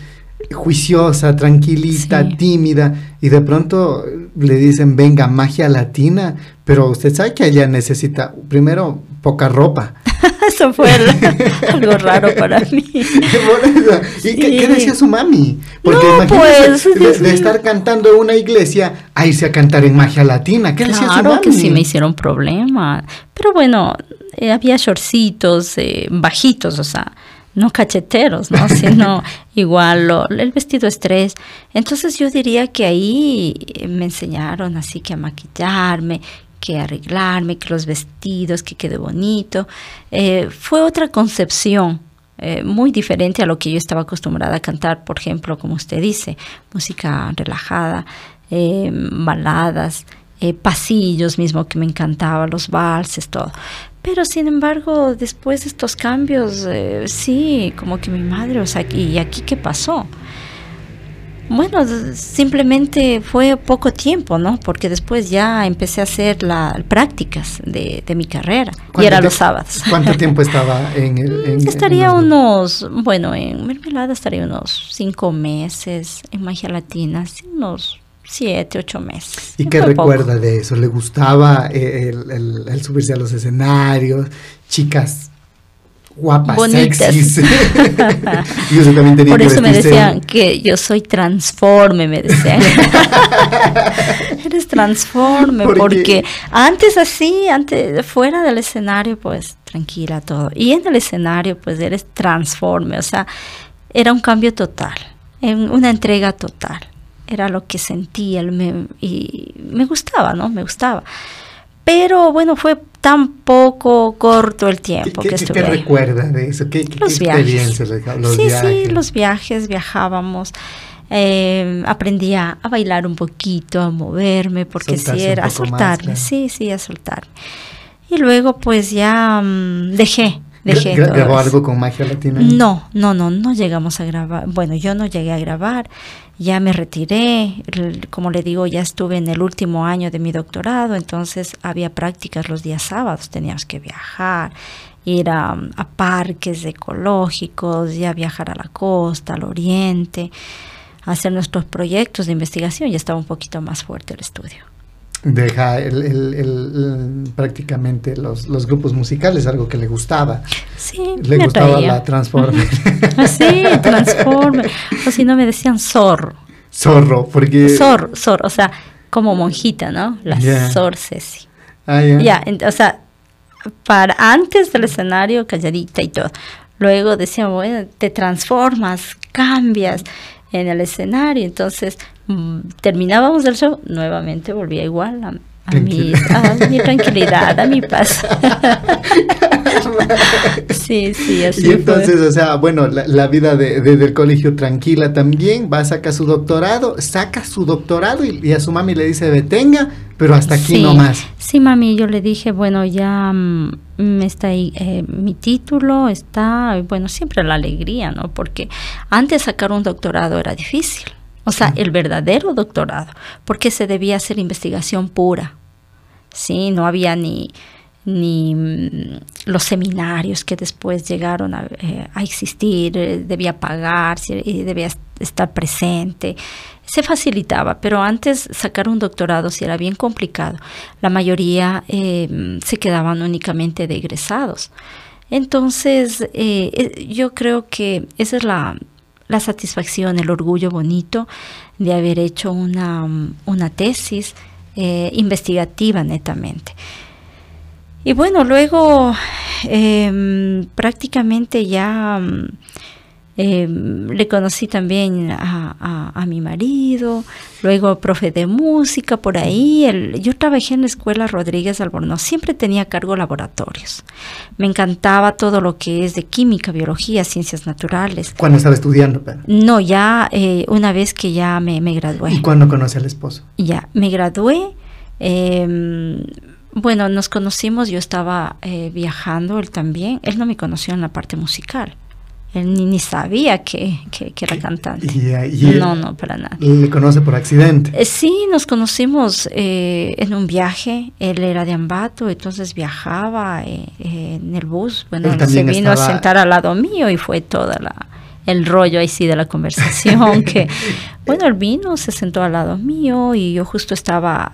juiciosa, tranquilita, sí. tímida, y de pronto le dicen, venga, magia latina, pero usted sabe que ella necesita, primero, poca ropa. [LAUGHS] Eso fue [LAUGHS] algo raro para mí. ¿Y sí. ¿qué, ¿qué, decía su mami? Porque no, imagínese pues, de, de, estar cantando en una iglesia a irse a cantar en magia latina. ¿Qué claro decía su mami? que sí me hicieron problema. Pero bueno, eh, había shortcitos eh, bajitos, o sea, no cacheteros, ¿no? [LAUGHS] Sino igual lo, el vestido estrés. Entonces yo diría que ahí me enseñaron así que a maquillarme, que arreglarme, que los vestidos, que quede bonito. Eh, fue otra concepción. Eh, muy diferente a lo que yo estaba acostumbrada a cantar, por ejemplo, como usted dice, música relajada, eh, baladas, eh, pasillos mismo que me encantaba, los valses, todo. Pero sin embargo, después de estos cambios, eh, sí, como que mi madre, o sea, ¿y aquí qué pasó? Bueno, simplemente fue poco tiempo, ¿no? Porque después ya empecé a hacer las prácticas de, mi carrera y era los sábados. ¿Cuánto [LAUGHS] tiempo estaba en el...? Mm, estaría unos, bueno, en mermelada estaría unos cinco meses, en magia latina, unos siete, ocho meses. ¿Y qué recuerda de eso? ¿Le gustaba eh, el, subirse a los escenarios? Chicas guapas, Bonitas. sexys. [LAUGHS] [LAUGHS] y usted también tenía Por eso me decían que yo soy transforme, me decían. [LAUGHS] Eres transforme, porque antes así, antes fuera del escenario, pues tranquila todo. Y en el escenario, pues eres transforme, o sea, era un cambio total, una entrega total era lo que sentía y me gustaba, ¿no? Me gustaba. Pero bueno, fue tan poco corto el tiempo que estuve. ¿Qué recuerda de eso? ¿Qué, los viajes. sí, sí, los viajes, viajábamos. Eh, aprendía a bailar un poquito, a moverme, porque si era a soltarme, sí, sí, a soltarme. Y luego pues ya mm, dejé, dejé. ¿Grabó algo con Magia Latina? No, no, no, no llegamos a grabar. Bueno, yo no llegué a grabar ya me retiré, como le digo, ya estuve en el último año de mi doctorado, entonces había prácticas los días sábados, teníamos que viajar, ir a, parques ecológicos, ya viajar a la costa, al oriente, hacer nuestros proyectos de investigación, ya estaba un poquito más fuerte el estudio. Deja el, prácticamente los, grupos musicales, algo que le gustaba. Sí, le gustaba la Transformer. sí, Transformer. O si no me decían zorro. Zorro, porque. Zorro, zorro, o sea, como monjita, ¿no? La Sor Ceci. Ah, ya. o sea, para antes del escenario, calladita y todo. Luego decían, bueno, te transformas, cambias en el escenario. Entonces, mm, terminábamos el show, nuevamente volvía igual a, mi, mi, tranquilidad, a mi paz. [LAUGHS] sí, sí, así Y entonces, o sea, bueno, la, vida de, del colegio tranquila también, va, saca su doctorado, saca su doctorado y, a su mami le dice, detenga, pero hasta aquí no más. Sí, mami, yo le dije, bueno, ya mm, está ahí eh, mi título, está, bueno, siempre la alegría, ¿no? Porque antes sacar un doctorado era difícil. O sea, el verdadero doctorado, porque se debía hacer investigación pura. Sí, no había ni, ni mm, los seminarios que después llegaron a, eh, existir, eh, debía pagarse y debía estar presente. Se facilitaba, pero antes sacar un doctorado sí era bien complicado. La mayoría eh, se quedaban únicamente de egresados. Entonces, yo creo que esa es la, la satisfacción, el orgullo bonito de haber hecho una, una tesis eh, investigativa netamente. Y bueno, luego em, prácticamente ya eh, le conocí también a, mi marido, luego profe de música por ahí. yo trabajé en la escuela Rodríguez Albornoz, siempre tenía a cargo laboratorios. Me encantaba todo lo que es de química, biología, ciencias naturales. ¿Cuándo estaba estudiando? No, ya eh, una vez que ya me, me gradué. ¿Y cuándo conocí al esposo? Ya, me gradué. Em, bueno, nos conocimos, yo estaba eh, viajando, él también. Él no me conoció en la parte musical. Él ni, sabía que, era cantante. no, no, para nada. ¿Le conoce por accidente? Eh, sí, nos conocimos eh, en un viaje. Él era de Ambato, entonces viajaba eh, en el bus. Bueno, se vino a sentar al lado mío y fue toda la, el rollo ahí sí de la conversación, que [LAUGHS] bueno, él vino, se sentó al lado mío y yo justo estaba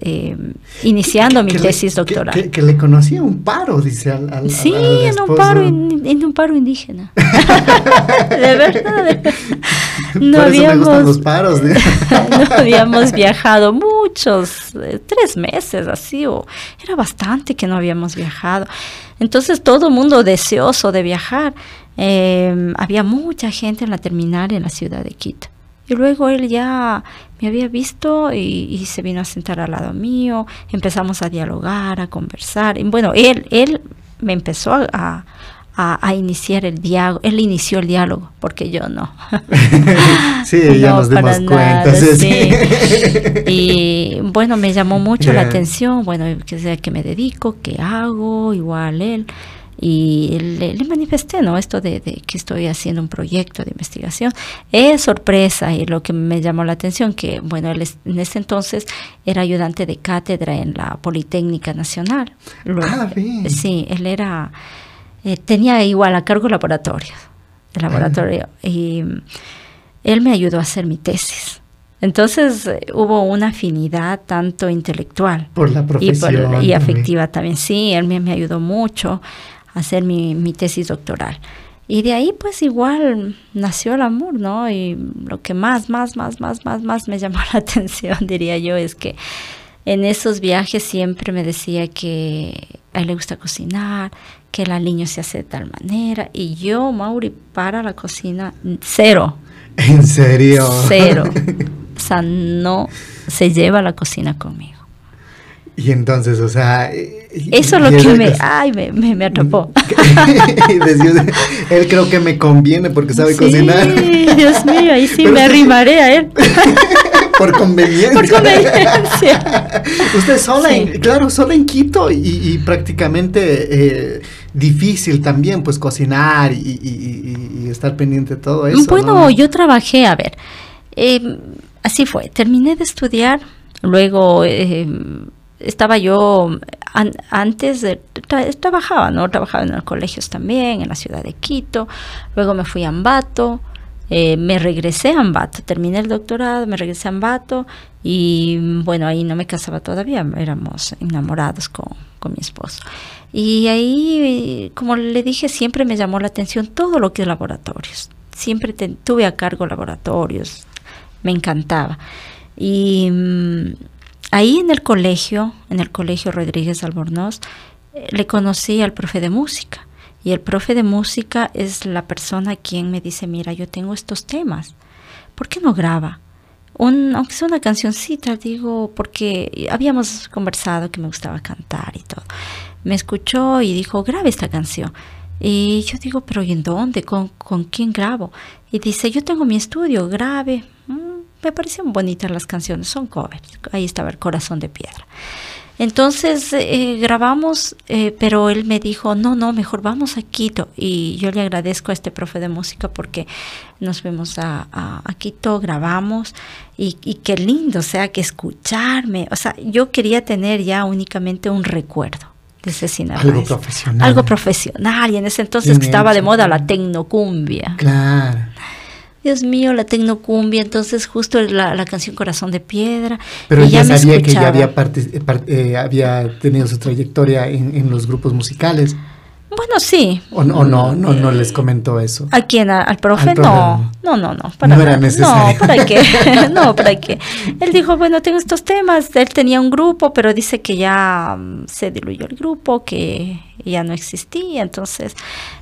eh, iniciando mi tesis doctoral. Que, le conocía un paro, dice al, al Sí, en, un paro, en, un paro indígena. [LAUGHS] de verdad. [LAUGHS] No Por habíamos, me gustan los paros. no habíamos viajado muchos, eh, tres meses así, o era bastante que no habíamos viajado. Entonces todo el mundo deseoso de viajar. Eh, había mucha gente en la terminal en la ciudad de Quito. Y luego él ya me había visto y, se vino a sentar al lado mío, empezamos a dialogar, a conversar. Y bueno, él, él me empezó a, a, iniciar el diálogo, él inició el diálogo, porque yo no. [LAUGHS] sí, ya nos dimos cuenta. Sí. [LAUGHS] y bueno, me llamó mucho la atención, bueno, que sea que me dedico, qué hago, igual él. Y le, le manifesté, ¿no? Esto de, de que estoy haciendo un proyecto de investigación. Es sorpresa y lo que me llamó la atención, que, bueno, él es- en ese entonces era ayudante de cátedra en la Politécnica Nacional. Luego- Ah, bien. Sí, él era, eh, tenía igual a cargo laboratorios, el laboratorio. Y mm, él me ayudó a hacer mi tesis. Entonces eh, hubo una afinidad tanto intelectual Por la y, por- profesión. y afectiva también. Sí, él me, me ayudó mucho hacer mi, mi tesis doctoral. Y de ahí pues igual nació el amor, ¿no? Y lo que más, más, más, más, más, más me llamó [LAUGHS] la atención, diría yo, es que en esos viajes siempre me decía que a él le gusta cocinar, que el aliño se hace de tal manera. Y yo, Mauri, para la cocina, cero, ¿En serio? cero. [LAUGHS] O sea, no se lleva la cocina conmigo. Y entonces, o sea... eh, Eso es lo que me, ay, me, me, me atrapó. [LAUGHS] Él creo que me conviene porque sabe Sí, cocinar. Dios mío, ahí sí [LAUGHS] Pero me arrimaré a él. [LAUGHS] Por conveniencia. Por conveniencia. Usted sola, Sí. en, claro, sola en Quito y, y prácticamente eh, difícil también, pues cocinar y, y- y- y estar pendiente de todo eso. bueno, ¿no? yo trabajé, a ver, eh, así fue, terminé de estudiar, luego eh, estaba yo, an- antes de, tra- trabajaba, ¿no? Trabajaba en los colegios también, en la ciudad de Quito, luego me fui a Ambato, eh, me regresé a Ambato, terminé el doctorado, me regresé a Ambato y bueno, ahí no me casaba todavía, éramos enamorados con, con mi esposo. Y ahí, como le dije, siempre me llamó la atención todo lo que es laboratorios. Siempre tuve a cargo laboratorios, me encantaba. Y mm, ahí en el colegio, en el colegio Rodríguez Albornoz, eh, le conocí al profe de música. Y el profe de música es la persona quien me dice, mira, yo tengo estos temas, ¿por qué no graba? Un, aunque sea una cancioncita, digo, porque habíamos conversado que me gustaba cantar y todo. Me escuchó y dijo, grabe esta canción. Y yo digo, pero ¿y en dónde? ¿Con, con quién grabo? Y dice, yo tengo mi estudio, grabe. Mm, me parecieron bonitas las canciones, son covers. Ahí estaba el corazón de piedra. Entonces eh, grabamos, eh, pero él me dijo, no, no, mejor vamos a Quito. Y yo le agradezco a este profe de música porque nos fuimos a, a- a Quito, grabamos y, y qué lindo, o sea, que escucharme. O sea, yo quería tener ya únicamente un recuerdo de Cecina Algo profesional. Algo profesional. Y en ese entonces Bien estaba de moda la tecnocumbia. Claro. Dios mío, la tecnocumbia, entonces justo la, la canción Corazón de Piedra. Pero me sabía que ya había, partic- eh, eh, había tenido su trayectoria en, en los grupos musicales. Bueno, sí. ¿O, no- o no, no, no les comentó eso? ¿A quién? ¿A- ¿Al profe? Al no. no, no, no. para No era necesario. No, ¿para qué? [LAUGHS] [LAUGHS] no, ¿para qué? Él dijo, bueno, tengo estos temas. Él tenía un grupo, pero dice que ya mm, se diluyó el grupo, que ya no existía. Entonces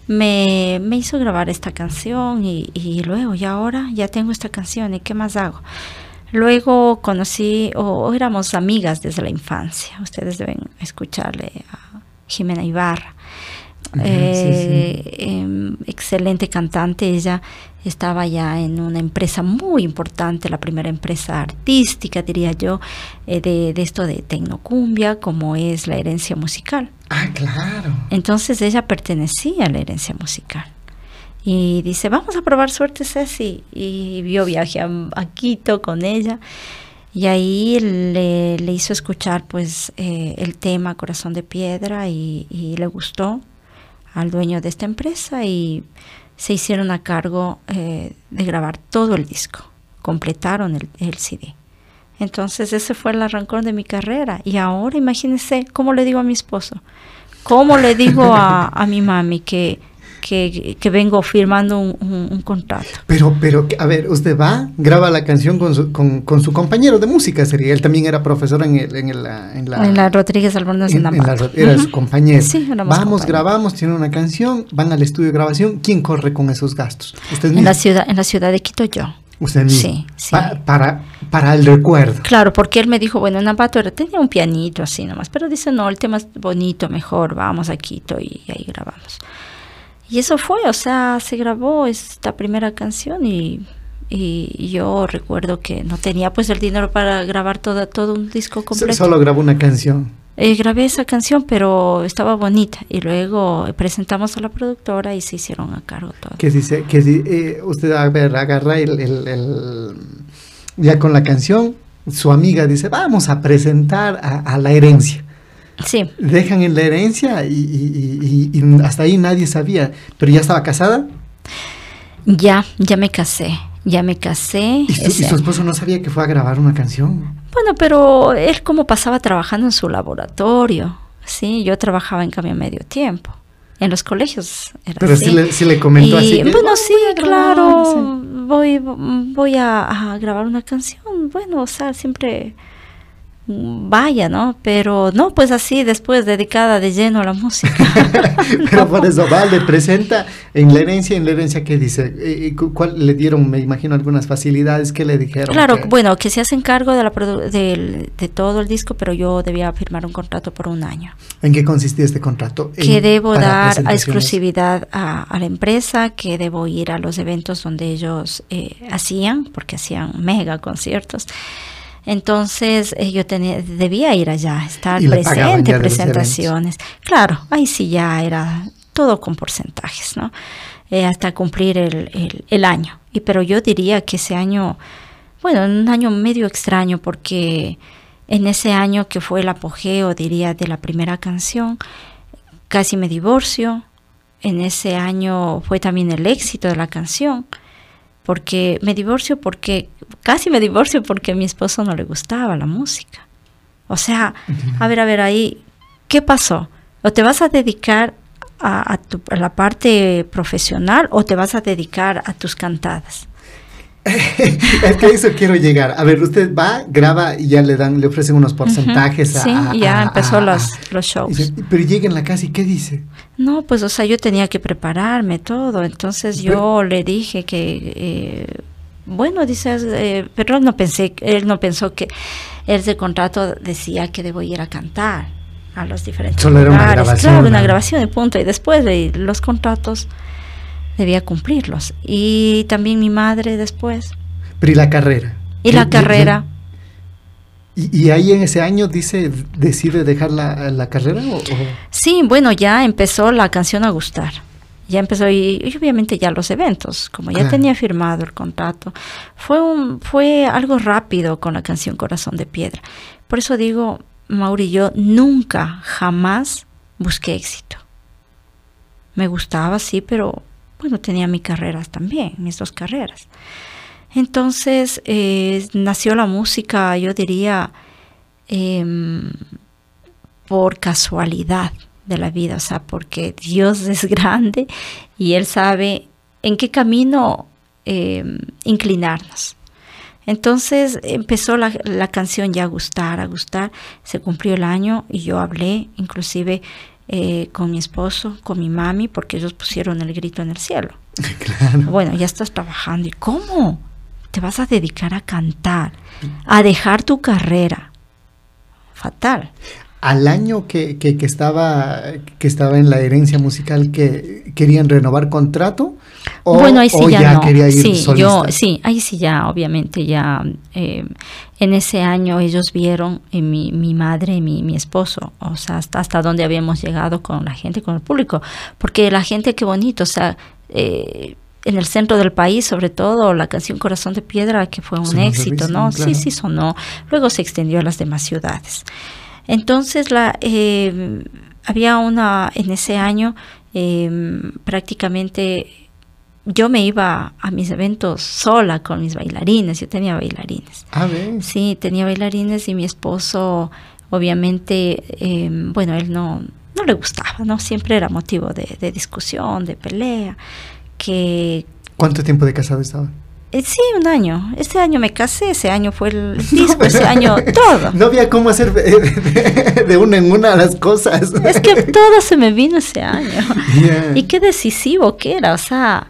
me, me hizo grabar esta canción y, y luego, y ahora ya tengo esta canción, ¿y qué más hago? Luego conocí, o o éramos amigas desde la infancia. Ustedes deben escucharle a Jimena Ibarra. Sí, Eh, em, excelente cantante, ella estaba ya en una empresa muy importante, la primera empresa artística, diría yo, eh, de, de esto de tecnocumbia, como es la herencia musical. Ah, claro. Entonces ella pertenecía a la herencia musical. Y dice, vamos a probar suerte, Ceci. Y yo viajé a, a Quito con ella. Y ahí le, le hizo escuchar pues eh, el tema Corazón de Piedra y, y le gustó al dueño de esta empresa y se hicieron a cargo eh, de grabar todo el disco. Completaron el, CD. Entonces ese fue el arrancón de mi carrera. Y ahora imagínense cómo le digo a mi esposo, cómo le digo a, a mi mami que, que, que vengo firmando un, un- un contrato. Pero, pero, a ver, usted va, graba la canción con su, con, con su compañero de música, sería. Él también era profesor en, el, en, el, en la... en la Rodríguez Albornoz en- en, la era Ujú. su compañero. Sí, Vamos, compañeros. grabamos, tiene una canción, van al estudio de grabación. ¿Quién corre con esos gastos? Usted En la ciudad, en la ciudad de Quito yo. Usted mismo. Sí, sí. Pa- para, para el recuerdo. Claro, porque él me dijo, bueno, en Ambato era- tenía un pianito así nomás, pero dice, no, el tema es bonito, mejor, vamos a Quito y ahí grabamos. Y eso fue, o sea, se grabó esta primera canción y, y yo recuerdo que no tenía pues el dinero para grabar todo, todo un disco completo. Solo grabó una canción. Eh, grabé esa canción, pero estaba bonita. Y luego presentamos a la productora y se hicieron a cargo todo. ¿Qué dice? Que eh, usted a ver, agarra el, el, el, ya con la canción, su amiga dice, vamos a presentar a, a la herencia. Sí. Dejan en la herencia y, y, y, y, hasta ahí nadie sabía. ¿Pero ya estaba casada? Ya, ya me casé. Ya me casé. ¿Y su, ¿Y su esposo no sabía que fue a grabar una canción? Bueno, pero él como pasaba trabajando en su laboratorio, sí, yo trabajaba en cambio medio tiempo. En los colegios era Pero así. sí, le, sí le comentó y, así. Bueno, sí, claro. Sí. Voy, voy a, a, grabar una canción. Bueno, o sea, siempre vaya, ¿no? Pero no, pues así, después dedicada de lleno a la música. [LAUGHS] Pero no. por eso, vale, presenta en la herencia, en la herencia, ¿qué dice? Eh, ¿Cuál le dieron, me imagino, algunas facilidades? ¿Qué le dijeron? Claro, que... bueno, que se hacen cargo de, la de, de, todo el disco, pero yo debía firmar un contrato por un año. ¿En qué consistía este contrato? Que debo dar a exclusividad a, a, la empresa, que debo ir a los eventos donde ellos eh, hacían, porque hacían mega conciertos. Entonces eh, yo tenía, debía ir allá, estar presente, presentaciones. Claro, ahí sí ya era todo con porcentajes, ¿no? Eh, hasta cumplir el, el, el, año. Y pero yo diría que ese año, bueno, un año medio extraño porque en ese año que fue el apogeo, diría, de la primera canción, casi me divorcio. En ese año fue también el éxito de la canción porque me divorcio porque casi me divorcio porque a mi esposo no le gustaba la música. O sea, a ver, a ver ahí, ¿qué pasó? ¿O te vas a dedicar a, a, tu, a la parte profesional o te vas a dedicar a tus cantadas? [LAUGHS] es que a eso quiero llegar. A ver, usted va, graba y ya le dan, le ofrecen unos porcentajes. Uh -huh. a, sí, ya a, empezó los, los shows. Dice, pero llega en la casa y ¿qué dice? No, pues, o sea, yo tenía que prepararme todo. Entonces yo pero, le dije que, eh, bueno, dices, eh, pero no pensé, él no pensó que ese contrato decía que debo ir a cantar a los diferentes Solo lugares. Era una grabación, claro, ¿no? una grabación y punto. Y después de los contratos debía cumplirlos. Y también mi madre después. Pero y la carrera. Y la carrera. ¿Y, ¿Y, ahí en ese año dice, decide dejar la, la carrera? O, o? Sí, bueno, ya empezó la canción a gustar. Ya empezó y, y obviamente ya los eventos, como ya tenía firmado el contrato, fue un, fue algo rápido con la canción Corazón de Piedra. Por eso digo, Mauri, yo nunca, jamás busqué éxito. Me gustaba, sí, pero bueno, tenía mi carrera también, mis dos carreras. Entonces eh, nació la música, yo diría, eh, por casualidad de la vida, o sea, porque Dios [LAUGHS] es grande y Él sabe en qué camino eh, inclinarnos. Entonces empezó la, la, canción ya a gustar, a gustar, se cumplió el año y yo hablé inclusive eh, con mi esposo, con mi mami, porque ellos pusieron el grito en el cielo. [LAUGHS] Claro. Bueno, ya estás trabajando. ¿Y cómo? Te vas a dedicar a cantar, a dejar tu carrera. Fatal. Al año que, que, que estaba, que estaba en la herencia musical, que querían renovar contrato, o, bueno, ahí sí o ya, ya no. quería ir sí, solista? yo, sí, ahí sí ya, obviamente ya, eh, en ese año ellos vieron eh, mi, mi madre y mi, mi esposo, o sea, hasta, hasta dónde habíamos llegado con la gente, con el público, porque la gente, qué bonito, o sea, eh, en el centro del país, sobre todo, la canción Corazón de Piedra, que fue un éxito, ¿no? claro. Sí, sí sonó. Luego se extendió a las demás ciudades. Entonces, la, eh, había una, en ese año, eh, prácticamente yo me iba a mis eventos sola con mis bailarines, yo tenía bailarines. Ah. Sí, tenía bailarines y mi esposo, obviamente, eh, bueno, él no, no le gustaba, ¿no? Siempre era motivo de, de discusión, de pelea, que... ¿Cuánto tiempo de casado estaba? Eh, sí, un año. Este año me casé, ese año fue el [LAUGHS] disco, no, ese año todo. [LAUGHS] No había cómo hacer de, de, de, una en una las cosas. Es que [LAUGHS] todo se me vino ese año. Yeah. Y qué decisivo que era, o sea,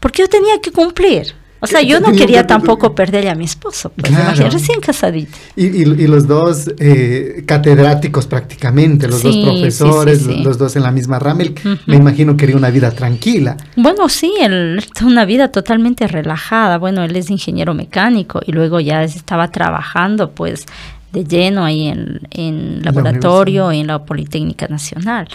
porque yo tenía que cumplir. O sea, yo no quería tampoco perderle a mi esposo, pues Claro. recién casadito. Y, y- y los dos eh, catedráticos prácticamente, los dos profesores, sí, sí, sí. los dos en la misma rama, él, me imagino quería una vida tranquila. Bueno, sí, él una vida totalmente relajada. Bueno, él es ingeniero mecánico y luego ya estaba trabajando pues de lleno ahí en, en La laboratorio en la Politécnica Nacional.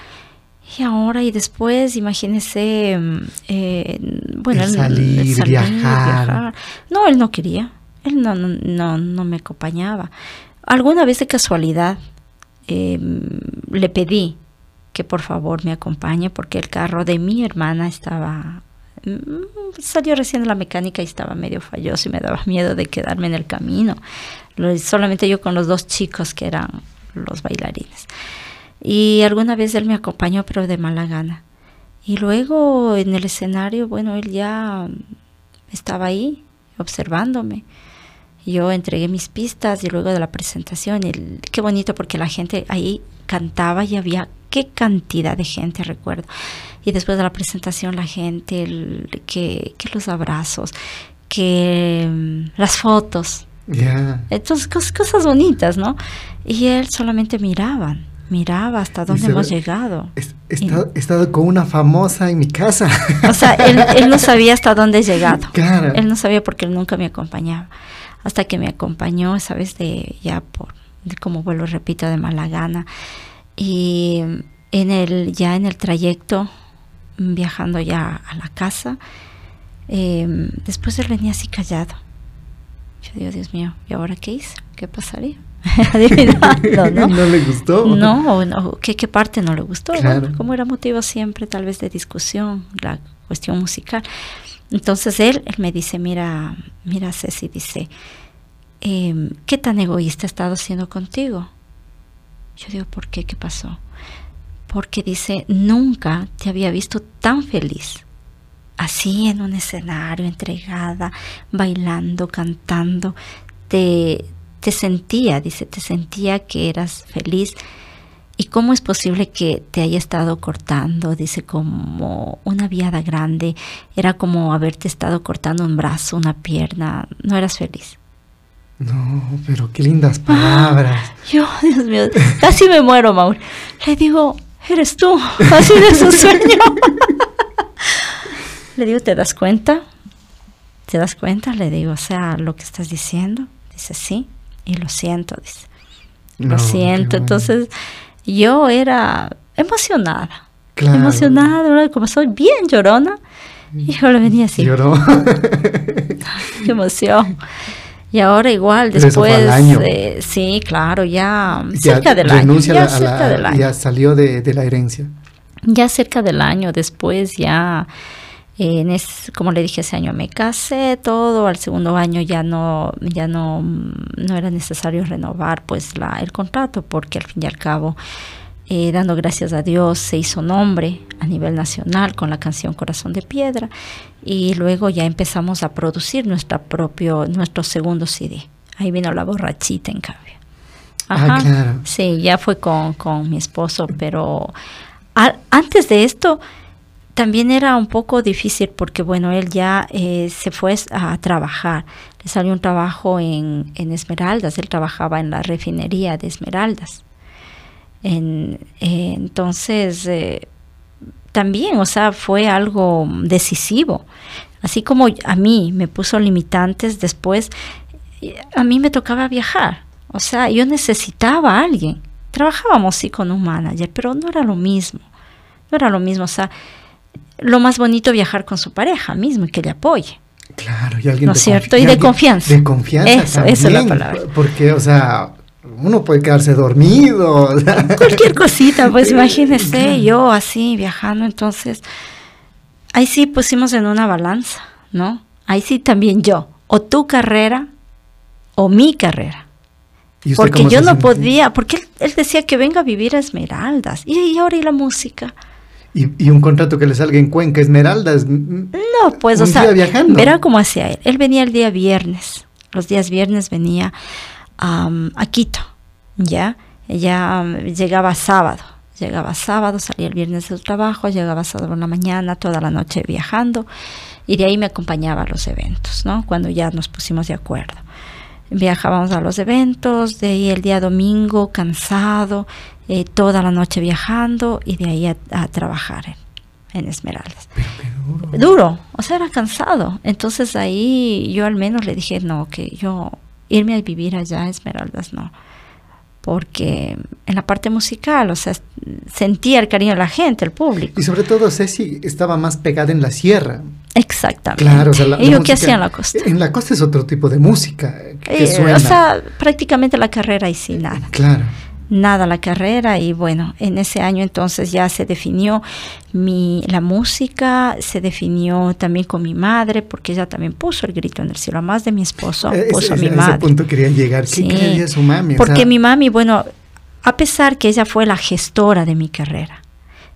Y ahora y después, imagínese, mm, eh, bueno, El salir, viajar. No, él no quería, él no, no, no, no me acompañaba. Alguna vez de casualidad eh, le pedí que por favor me acompañe porque el carro de mi hermana estaba mm, salió recién de la mecánica y estaba medio falloso y me daba miedo de quedarme en el camino. Solamente yo con los dos chicos que eran los bailarines. Y alguna vez él me acompañó, pero de mala gana. Y luego en el escenario, bueno, él ya estaba ahí observándome. Yo entregué mis pistas y luego de la presentación, el- qué bonito porque la gente ahí cantaba y había qué cantidad de gente, recuerdo. Y después de la presentación, la gente, el- que, que los abrazos, que mm, las fotos. Ya. Entonces, cos- cosas bonitas, ¿no? Y él solamente miraba, miraba hasta dónde hemos ve- llegado. He estado, he estado con una famosa en mi casa. O sea, él, él no sabía hasta dónde he [LAUGHS] llegado. Claro. Él no sabía porque él nunca me acompañaba. Hasta que me acompañó, sabes, de ya por, de como vuelvo, repito, de mala gana. Y en el, ya en el trayecto, viajando ya a la casa, eh, después él venía así callado. Yo digo, Dios mío, ¿y ahora qué hice? ¿Qué pasaría? [LAUGHS] Adivinando, ¿no? [LAUGHS] no le gustó. No, ¿qué, qué parte no le gustó? Claro. Bueno, como era motivo siempre tal vez de discusión, la cuestión musical. Entonces él, él me dice, mira, mira Ceci, dice, em, ¿qué tan egoísta he estado siendo contigo? Yo digo, ¿por qué? ¿Qué pasó? Porque dice, nunca te había visto tan feliz. Así en un escenario, entregada, bailando, cantando. Te, te sentía, dice, te sentía que eras feliz. ¿Y cómo es posible que te haya estado cortando? Dice, como una viada grande. Era como haberte estado cortando un brazo, una pierna. No eras feliz. No, pero qué lindas palabras. Yo, Dios mío, casi me muero, Maur. Le digo, eres tú, así de su sueño. [LAUGHS] Le digo, ¿te das cuenta? ¿Te das cuenta? Le digo, o sea, lo que estás diciendo. Dice, sí, y lo siento, dice. Lo siento. Entonces, yo era emocionada. Claro. Emocionada, ¿verdad? como soy bien llorona. Y yo le venía así, Lloró. [LAUGHS] qué emoción. Y ahora igual, después, eh, sí, claro, ya, Ya cerca del año. Ya la- cerca la- del año. Ya salió de, de la herencia. Ya cerca del año, después ya, en es, como le dije, ese año me casé, todo, al segundo año ya no, ya no, no era necesario renovar pues la, el contrato, porque al fin y al cabo, eh, dando gracias a Dios, se hizo nombre a nivel nacional con la canción Corazón de Piedra, y luego ya empezamos a producir nuestra propio, nuestro segundo CD. Ahí vino la borrachita en cambio. Ah, claro. Sí, ya fue con, con mi esposo, pero a- antes de esto también era un poco difícil porque, bueno, él ya eh, se fue a trabajar. Le salió un trabajo en, en Esmeraldas, él trabajaba en la refinería de Esmeraldas. Eh, entonces, eh, también, o sea, fue algo decisivo. Así como a mí me puso limitantes después, a mí me tocaba viajar. O sea, yo necesitaba a alguien. Trabajábamos sí con un manager, pero no era lo mismo. No era lo mismo. O sea, lo más bonito viajar con su pareja mismo y que le apoye. Claro, y alguien ¿No es cierto? Y de confianza. De confianza. Eso, esa es la también, palabra. Porque, o sea, uno puede quedarse dormido. o [LAUGHS] sea. Cualquier cosita, pues imagínese [LAUGHS] yo así viajando, entonces ahí sí pusimos en una balanza, ¿no? Ahí sí también yo, o tu carrera o mi carrera. ¿Y usted Porque yo no podía, porque él, él decía que venga a vivir a Esmeraldas. Y, y ahora y la música. Y, y un contrato que le salga en Cuenca, Esmeraldas. No, pues, o sea, viajando. verá cómo hacía él. Él venía el día viernes. Los días viernes venía a Quito, ¿ya? Ya am, llegaba sábado. Llegaba sábado, salía el viernes del trabajo, llegaba sábado en la mañana, toda la noche viajando. Y de ahí me acompañaba a los eventos, ¿no? Cuando ya nos pusimos de acuerdo. Viajábamos a los eventos, de ahí el día domingo cansado, eh, toda la noche viajando y de ahí a, a trabajar en, en Esmeraldas. duro. Duro, o sea, era cansado. Entonces ahí yo al menos le dije, no, que yo irme a vivir allá a Esmeraldas, no. Porque en la parte musical, o sea, sentía el cariño de la gente, el público. Y sobre todo Ceci estaba más pegada en la sierra. Exactamente. Claro, o sea, la, la ¿Ellos música- qué hacían en la costa? En la costa es otro tipo de música que Eh, suena. o sea, prácticamente la carrera y sí, nada. claro. Nada la carrera y bueno, en ese año entonces ya se definió mi, la música, se definió también con mi madre, porque ella también puso el grito en el cielo, más de mi esposo, Eh, puso a mi a madre. ese punto quería llegar. ¿Qué Sí, quería su mami? O Porque sea, mi mami, bueno, a pesar que ella fue la gestora de mi carrera,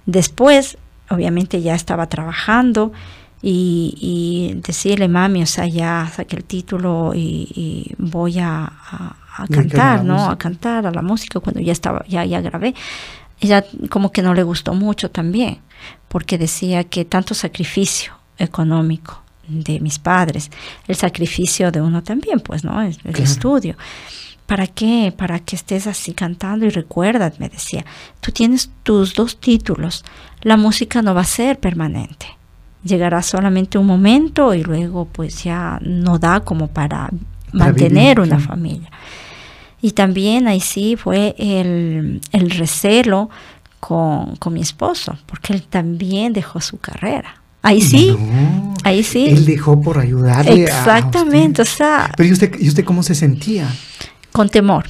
después, obviamente ya estaba trabajando y, y decirle, mami, o sea, ya saqué el título y, y voy a, a- a cantar, ¿no? A cantar a la música cuando ya estaba, ya, ya grabé. Ella como que no le gustó mucho también, porque decía que tanto sacrificio económico de mis padres, el sacrificio de uno también, pues, ¿no? El, el Claro. estudio. ¿Para qué? Para que estés así cantando y recuerda, me decía, tú tienes tus dos títulos, la música no va a ser permanente, llegará solamente un momento y luego pues ya no da como para, mantener vivir, una claro. familia. Y también ahí sí fue el, el recelo con, con mi esposo, porque él también dejó su carrera. Ahí sí, no. ahí sí. Él dejó por ayudarle. a Exactamente, o sea, Pero ¿y usted, ¿y usted cómo se sentía? con temor.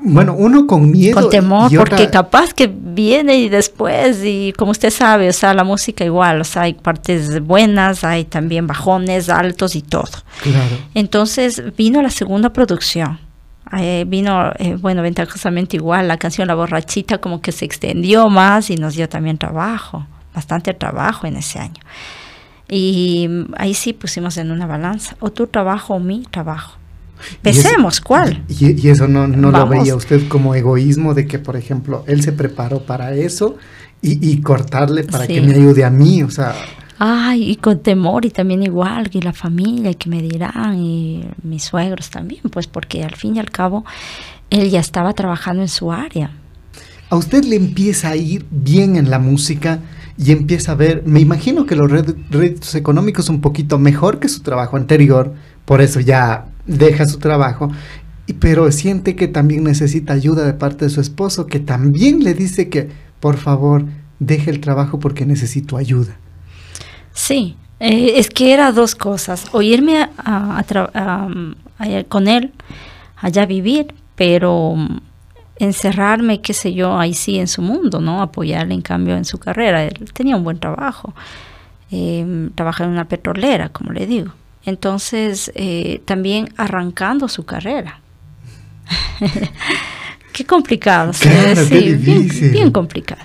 Bueno, uno con miedo. con temor, otra- porque capaz que viene y después, y como usted sabe, o sea, la música igual, o sea, hay partes buenas, hay también bajones, altos y todo. Claro. Entonces vino la segunda producción. Eh, vino, eh, bueno, ventajosamente igual, la canción La Borrachita como que se extendió más y nos dio también trabajo, bastante trabajo en ese año. Y ahí sí pusimos en una balanza, o tu trabajo o mi trabajo. Y eso- Pesemos, ¿cuál? Y, y eso no, no lo veía usted como egoísmo de que, por ejemplo, él se preparó para eso y, y cortarle para Sí. que me ayude a mí, o sea, Ay, y con temor y también igual, y la familia, y que me dirán, y mis suegros también, pues porque al fin y al cabo él ya estaba trabajando en su área. a usted le empieza a ir bien en la música y empieza a ver, me imagino que los réditos económicos un poquito mejor que su trabajo anterior, por eso ya deja su trabajo, pero siente que también necesita ayuda de parte de su esposo, que también le dice que, por favor, deje el trabajo porque necesito ayuda. Sí, eh, es que era dos cosas, o irme a, a- a tra- a- a- con él, allá vivir, pero mm, encerrarme, qué sé yo, ahí sí en su mundo, ¿no? Apoyarle en cambio en su carrera. Él tenía un buen trabajo, eh, trabaja en una petrolera, como le digo. Entonces, eh, también arrancando su carrera. [LAUGHS] qué complicado, sí, Claro, qué sí, bien- difícil. bien complicado.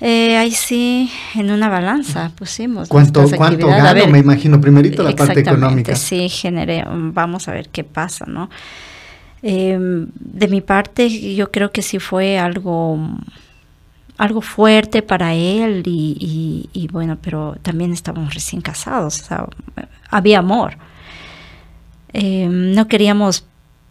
Eh, ahí sí, en una balanza pusimos. ¿Cuánto, cuánto gano? ver, Me imagino, primerito la parte económica. Sí, generé, vamos a ver qué pasa, ¿no? Eh, de mi parte, yo creo que sí fue algo, algo fuerte para él y, y- y bueno, pero también estábamos recién casados, o sea, había amor. Eh, no queríamos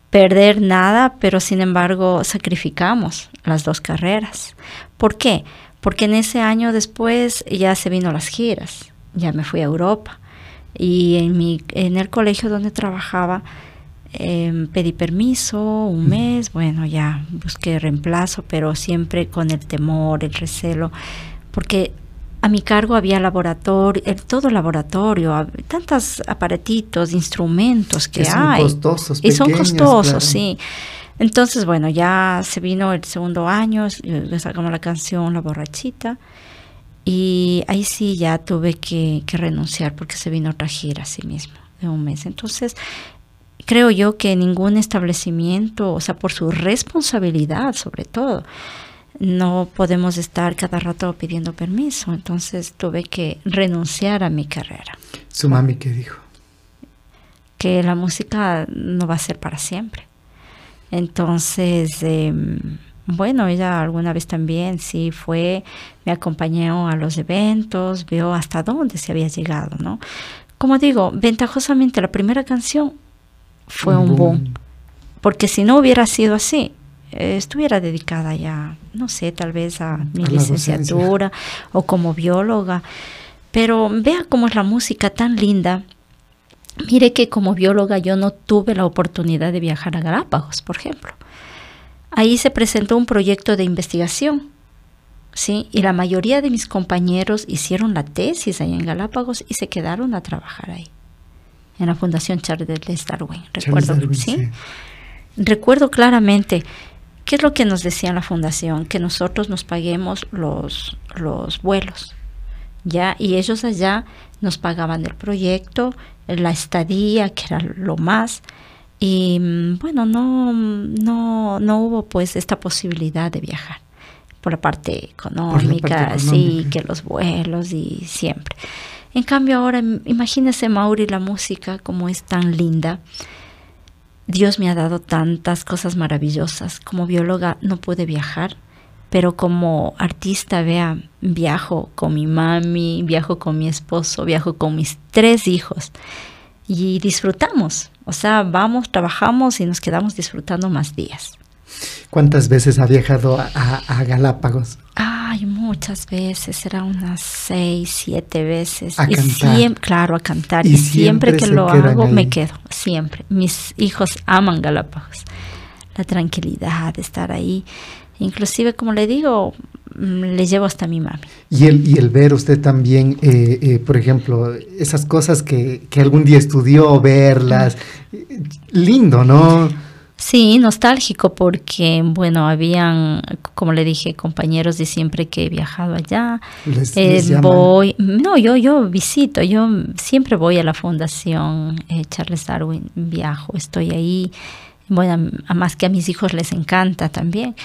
perder nada, pero sin embargo sacrificamos las dos carreras. ¿Por qué? Porque en ese año después ya se vino las giras, ya me fui a Europa y en, mi, en el colegio donde trabajaba eh, pedí permiso un mes, bueno, ya busqué reemplazo, pero siempre con el temor, el recelo, porque a mi cargo había laboratorio, el, todo laboratorio, tantos aparatitos, instrumentos que, Que son hay. costosos, y son costosos, claro. sí. Entonces, bueno, ya se vino el segundo año, le sacamos la canción La Borrachita. Y ahí sí ya tuve que, que renunciar porque se vino otra gira así mismo, de un mes. Entonces, creo yo que ningún establecimiento, o sea, por su responsabilidad sobre todo, no podemos estar cada rato pidiendo permiso. Entonces tuve que renunciar a mi carrera, Su mami, ¿qué dijo? que la música no va a ser para siempre. Entonces, eh, bueno, ella alguna vez también sí fue, me acompañó a los eventos, vio hasta dónde se había llegado, ¿no? Como digo, ventajosamente la primera canción fue un, boom. porque si no hubiera sido así, eh, estuviera dedicada ya, no sé, tal vez a mi licenciatura o como bióloga, pero vea cómo es la música tan linda. Mire que como bióloga yo no tuve la oportunidad de viajar a Galápagos, por ejemplo. Ahí se presentó un proyecto de investigación, ¿sí? Y la mayoría de mis compañeros hicieron la tesis ahí en Galápagos y se quedaron a trabajar ahí, en la Fundación Charles Darwin, recuerdo, ¿sí? Recuerdo claramente, ¿qué es lo que nos decía la fundación? Que nosotros nos paguemos los, los vuelos, ¿ya? Y ellos allá nos pagaban el proyecto, la estadía, que era lo más, y mm, bueno, no, no, no hubo pues esta posibilidad de viajar por la parte económica, sí, que los vuelos y siempre. En cambio ahora, imagínese Mauri, la música como es tan linda. Dios me ha dado tantas cosas maravillosas. Como bióloga no pude viajar, pero como artista, vea, viajo con mi mami, viajo con mi esposo, viajo con mis tres hijos y disfrutamos. O sea, vamos, trabajamos y nos quedamos disfrutando más días. ¿Cuántas veces ha viajado a, Galápagos? Ay, muchas veces, era unas seis, siete veces. A y cantar. Siempre, claro, a cantar. Y, siempre, que lo hago me quedo, siempre. Mis hijos aman Galápagos. La tranquilidad de estar ahí. Inclusive, como le digo, mm, le llevo hasta mi mami. Y el, y el ver usted también, eh, eh, por ejemplo, esas cosas que, que, algún día estudió, verlas, lindo, ¿no? Sí, nostálgico porque, bueno, habían, como le dije, compañeros de siempre que he viajado allá. Les, Eh, les voy, no, yo, yo visito, yo siempre voy a la Fundación eh, Charles Darwin, viajo, estoy ahí. Bueno, a más que a mis hijos les encanta también.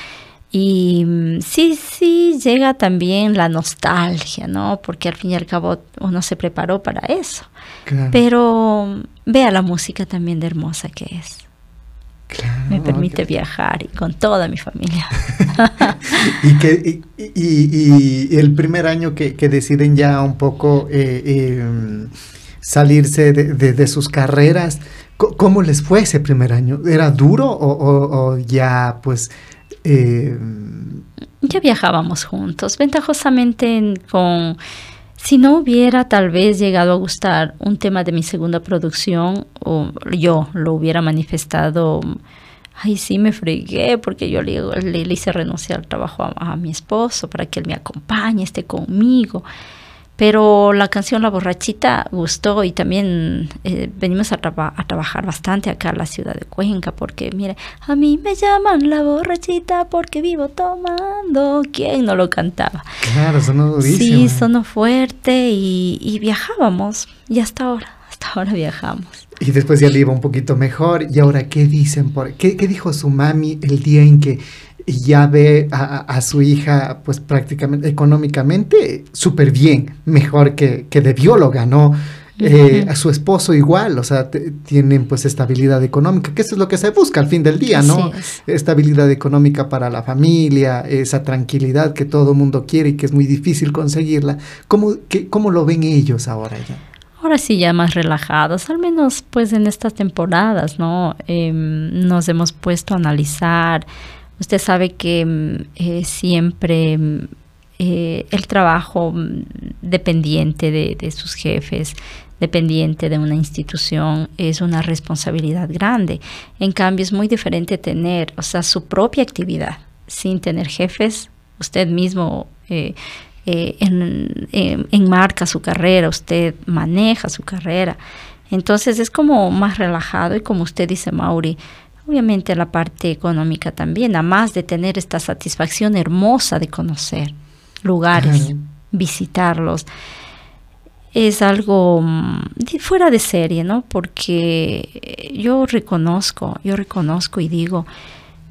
Y mm, sí, sí llega también la nostalgia, ¿no? Porque al fin y al cabo uno se preparó para eso. Claro, Pero mm, vea la música también de hermosa que es. claro, Me permite viajar y con toda mi familia. [LAUGHS] y, que, y, y- y el primer año que, que deciden ya un poco eh, eh, salirse de, de- de sus carreras, ¿cómo les fue ese primer año? ¿Era duro o, o- o ya pues... eh, ya viajábamos juntos. Ventajosamente en- con... Si no hubiera tal vez llegado a gustar un tema de mi segunda producción, o yo lo hubiera manifestado, ay, sí me fregué, porque yo le, hice renunciar al trabajo a mi esposo para que él me acompañe, esté conmigo. Pero la canción La Borrachita gustó y también eh, venimos a, traba- a trabajar bastante acá en la ciudad de Cuenca porque, mire, a mí me llaman La Borrachita porque vivo tomando. ¿Quién no lo cantaba? claro, sonó durísimo. Sí, sonó fuerte y, y viajábamos. Y hasta ahora, hasta ahora viajamos. Y después ya le iba un poquito mejor. ¿Y ahora qué dicen? Por, qué, qué dijo su mami el día en que ya ve a, su hija, pues prácticamente económicamente súper bien, mejor que, que de bióloga, ¿no? Eh, a su esposo igual, o sea, tienen pues estabilidad económica, que eso es lo que se busca al fin del día, ¿no? Es. Estabilidad económica para la familia, esa tranquilidad que todo mundo quiere y que es muy difícil conseguirla. ¿Cómo, qué- cómo lo ven ellos ahora ya? Ahora sí ya más relajados, al menos pues en estas temporadas, ¿no? Em, nos hemos puesto a analizar. Usted sabe que em, eh, siempre em, eh, el trabajo mm, dependiente de, sus jefes, dependiente de una institución, es una responsabilidad grande. En cambio, es muy diferente tener, o sea, su propia actividad sin tener jefes, usted mismo eh, en- enmarca su carrera, usted maneja su carrera. Entonces es como más relajado y como usted dice, Mauri, obviamente la parte económica también, además de tener esta satisfacción hermosa de conocer lugares, visitarlos, es algo mm, fuera de serie, ¿no? Porque yo reconozco, yo reconozco y digo,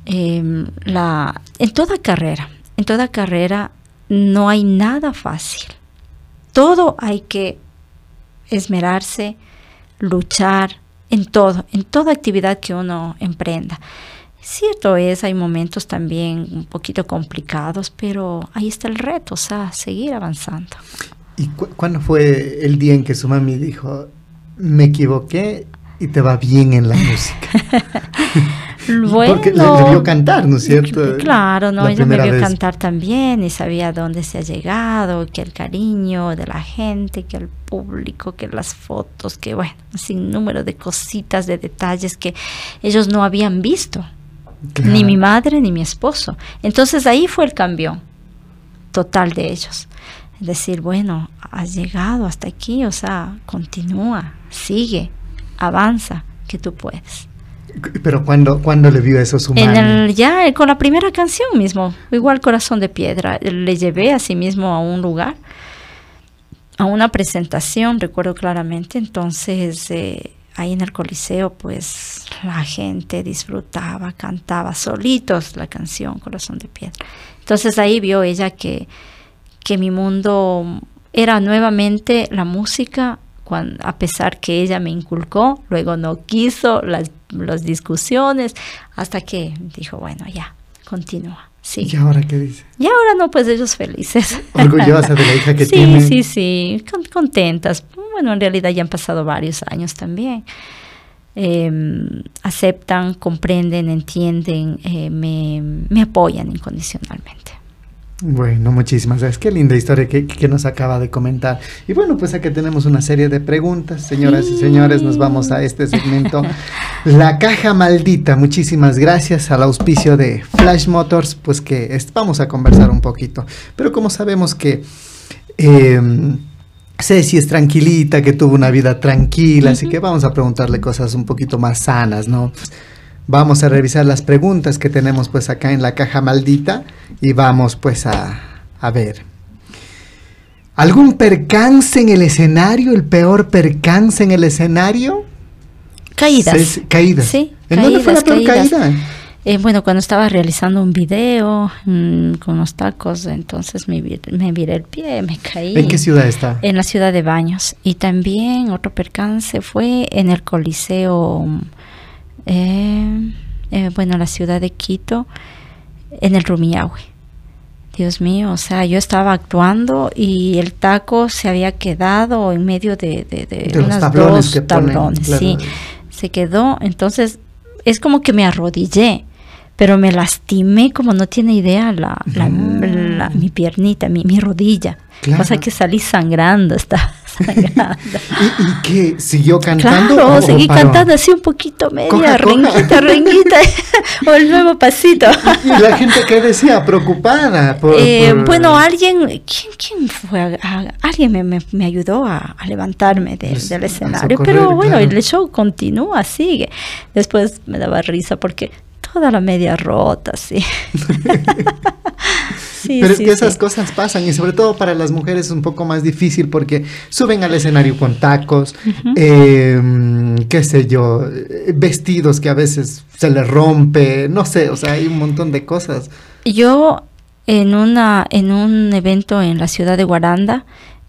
em, la, en toda carrera, en toda carrera no hay nada fácil. Todo hay que esmerarse, luchar en todo, en toda actividad que uno emprenda. Cierto es, hay momentos también un poquito complicados, pero ahí está el reto, o sea, seguir avanzando. ¿Y cu cuándo fue el día en que su mami dijo, me equivoqué y te va bien en la música? [LAUGHS] Bueno, Porque le, le, vio cantar, ¿no es cierto? Claro, no, La ella me vio vez. cantar también y sabía dónde se ha llegado, que el cariño de la gente, que el público, que las fotos, que bueno, sin número de cositas, de detalles que ellos no habían visto, Claro. ni mi madre ni mi esposo. Entonces ahí fue el cambio total de ellos. Es decir, bueno, has llegado hasta aquí, o sea, continúa, sigue, avanza, que tú puedes. Pero cuando, cuando le vio eso su En mami. el, ya con la primera canción mismo, igual Corazón de Piedra, le llevé a sí mismo a un lugar, a una presentación, recuerdo claramente, entonces eh, ahí en el Coliseo pues la gente disfrutaba, cantaba solitos la canción Corazón de Piedra. Entonces ahí vio ella que, que mi mundo era nuevamente la música, a pesar que ella me inculcó, luego no quiso las, las discusiones, hasta que dijo, bueno, ya, continúa. Sí. ¿Y ahora qué dice? Y ahora no, pues ellos felices. [LAUGHS] Orgullosa de la hija que sí, tiene. Sí, sí, con- contentas. Bueno, en realidad ya han pasado varios años también. Eh, aceptan, comprenden, entienden, eh, me, me apoyan incondicionalmente. Bueno, muchísimas gracias. Qué linda historia que, que nos acaba de comentar. Y bueno, pues aquí tenemos una serie de preguntas. Señoras y señores, nos vamos a este segmento. [LAUGHS] La caja maldita. Muchísimas gracias al auspicio de Flash Motors, pues que es- vamos a conversar un poquito. Pero como sabemos que... eh, Ceci es tranquilita, que tuvo una vida tranquila, así que vamos a preguntarle cosas un poquito más sanas, ¿no? Vamos a revisar las preguntas que tenemos pues acá en la caja maldita y vamos pues a, a ver. ¿Algún percance en el escenario? ¿El peor percance en el escenario? Caídas. Caídas. Sí, ¿En dónde fue la peor caídas. caída? Eh, bueno, cuando estaba realizando un video mm, con los tacos, entonces me, me viré el pie, me caí. ¿En qué ciudad está? En la ciudad de Baños. Y también otro percance fue en el Coliseo, eh, eh, bueno, la ciudad de Quito, en el Rumiñahui. Dios mío, o sea, yo estaba actuando y el taco se había quedado en medio de, de, de De los unas tablones dos que ponen, tablones, claro. sí. Se quedó, entonces es como que me arrodillé, pero me lastimé como no tiene idea la, la- la- mi piernita, mi, mi rodilla. Claro. Sea que salí sangrando, estaba sangrando. ¿Y, y qué? ¿Siguió cantando? Claro, o- o seguí paró? cantando así un poquito media, Coja, coja. renguita, renguita, [LAUGHS] o el nuevo pasito. Y la gente que decía, preocupada. Por, Eh, por- bueno, alguien, ¿quién, quién fue? Alguien me, me- me ayudó a, a levantarme de- Pues, del escenario, socorrer, pero bueno, claro. el show continúa, sigue. Después me daba risa porque toda la media rota, sí. [LAUGHS] Sí, Pero sí, es que esas sí. cosas pasan y sobre todo para las mujeres es un poco más difícil porque suben al escenario con tacos, eh, qué sé yo, vestidos que a veces se les rompe, no sé, o sea, hay un montón de cosas. Yo en una en un evento en la ciudad de Guaranda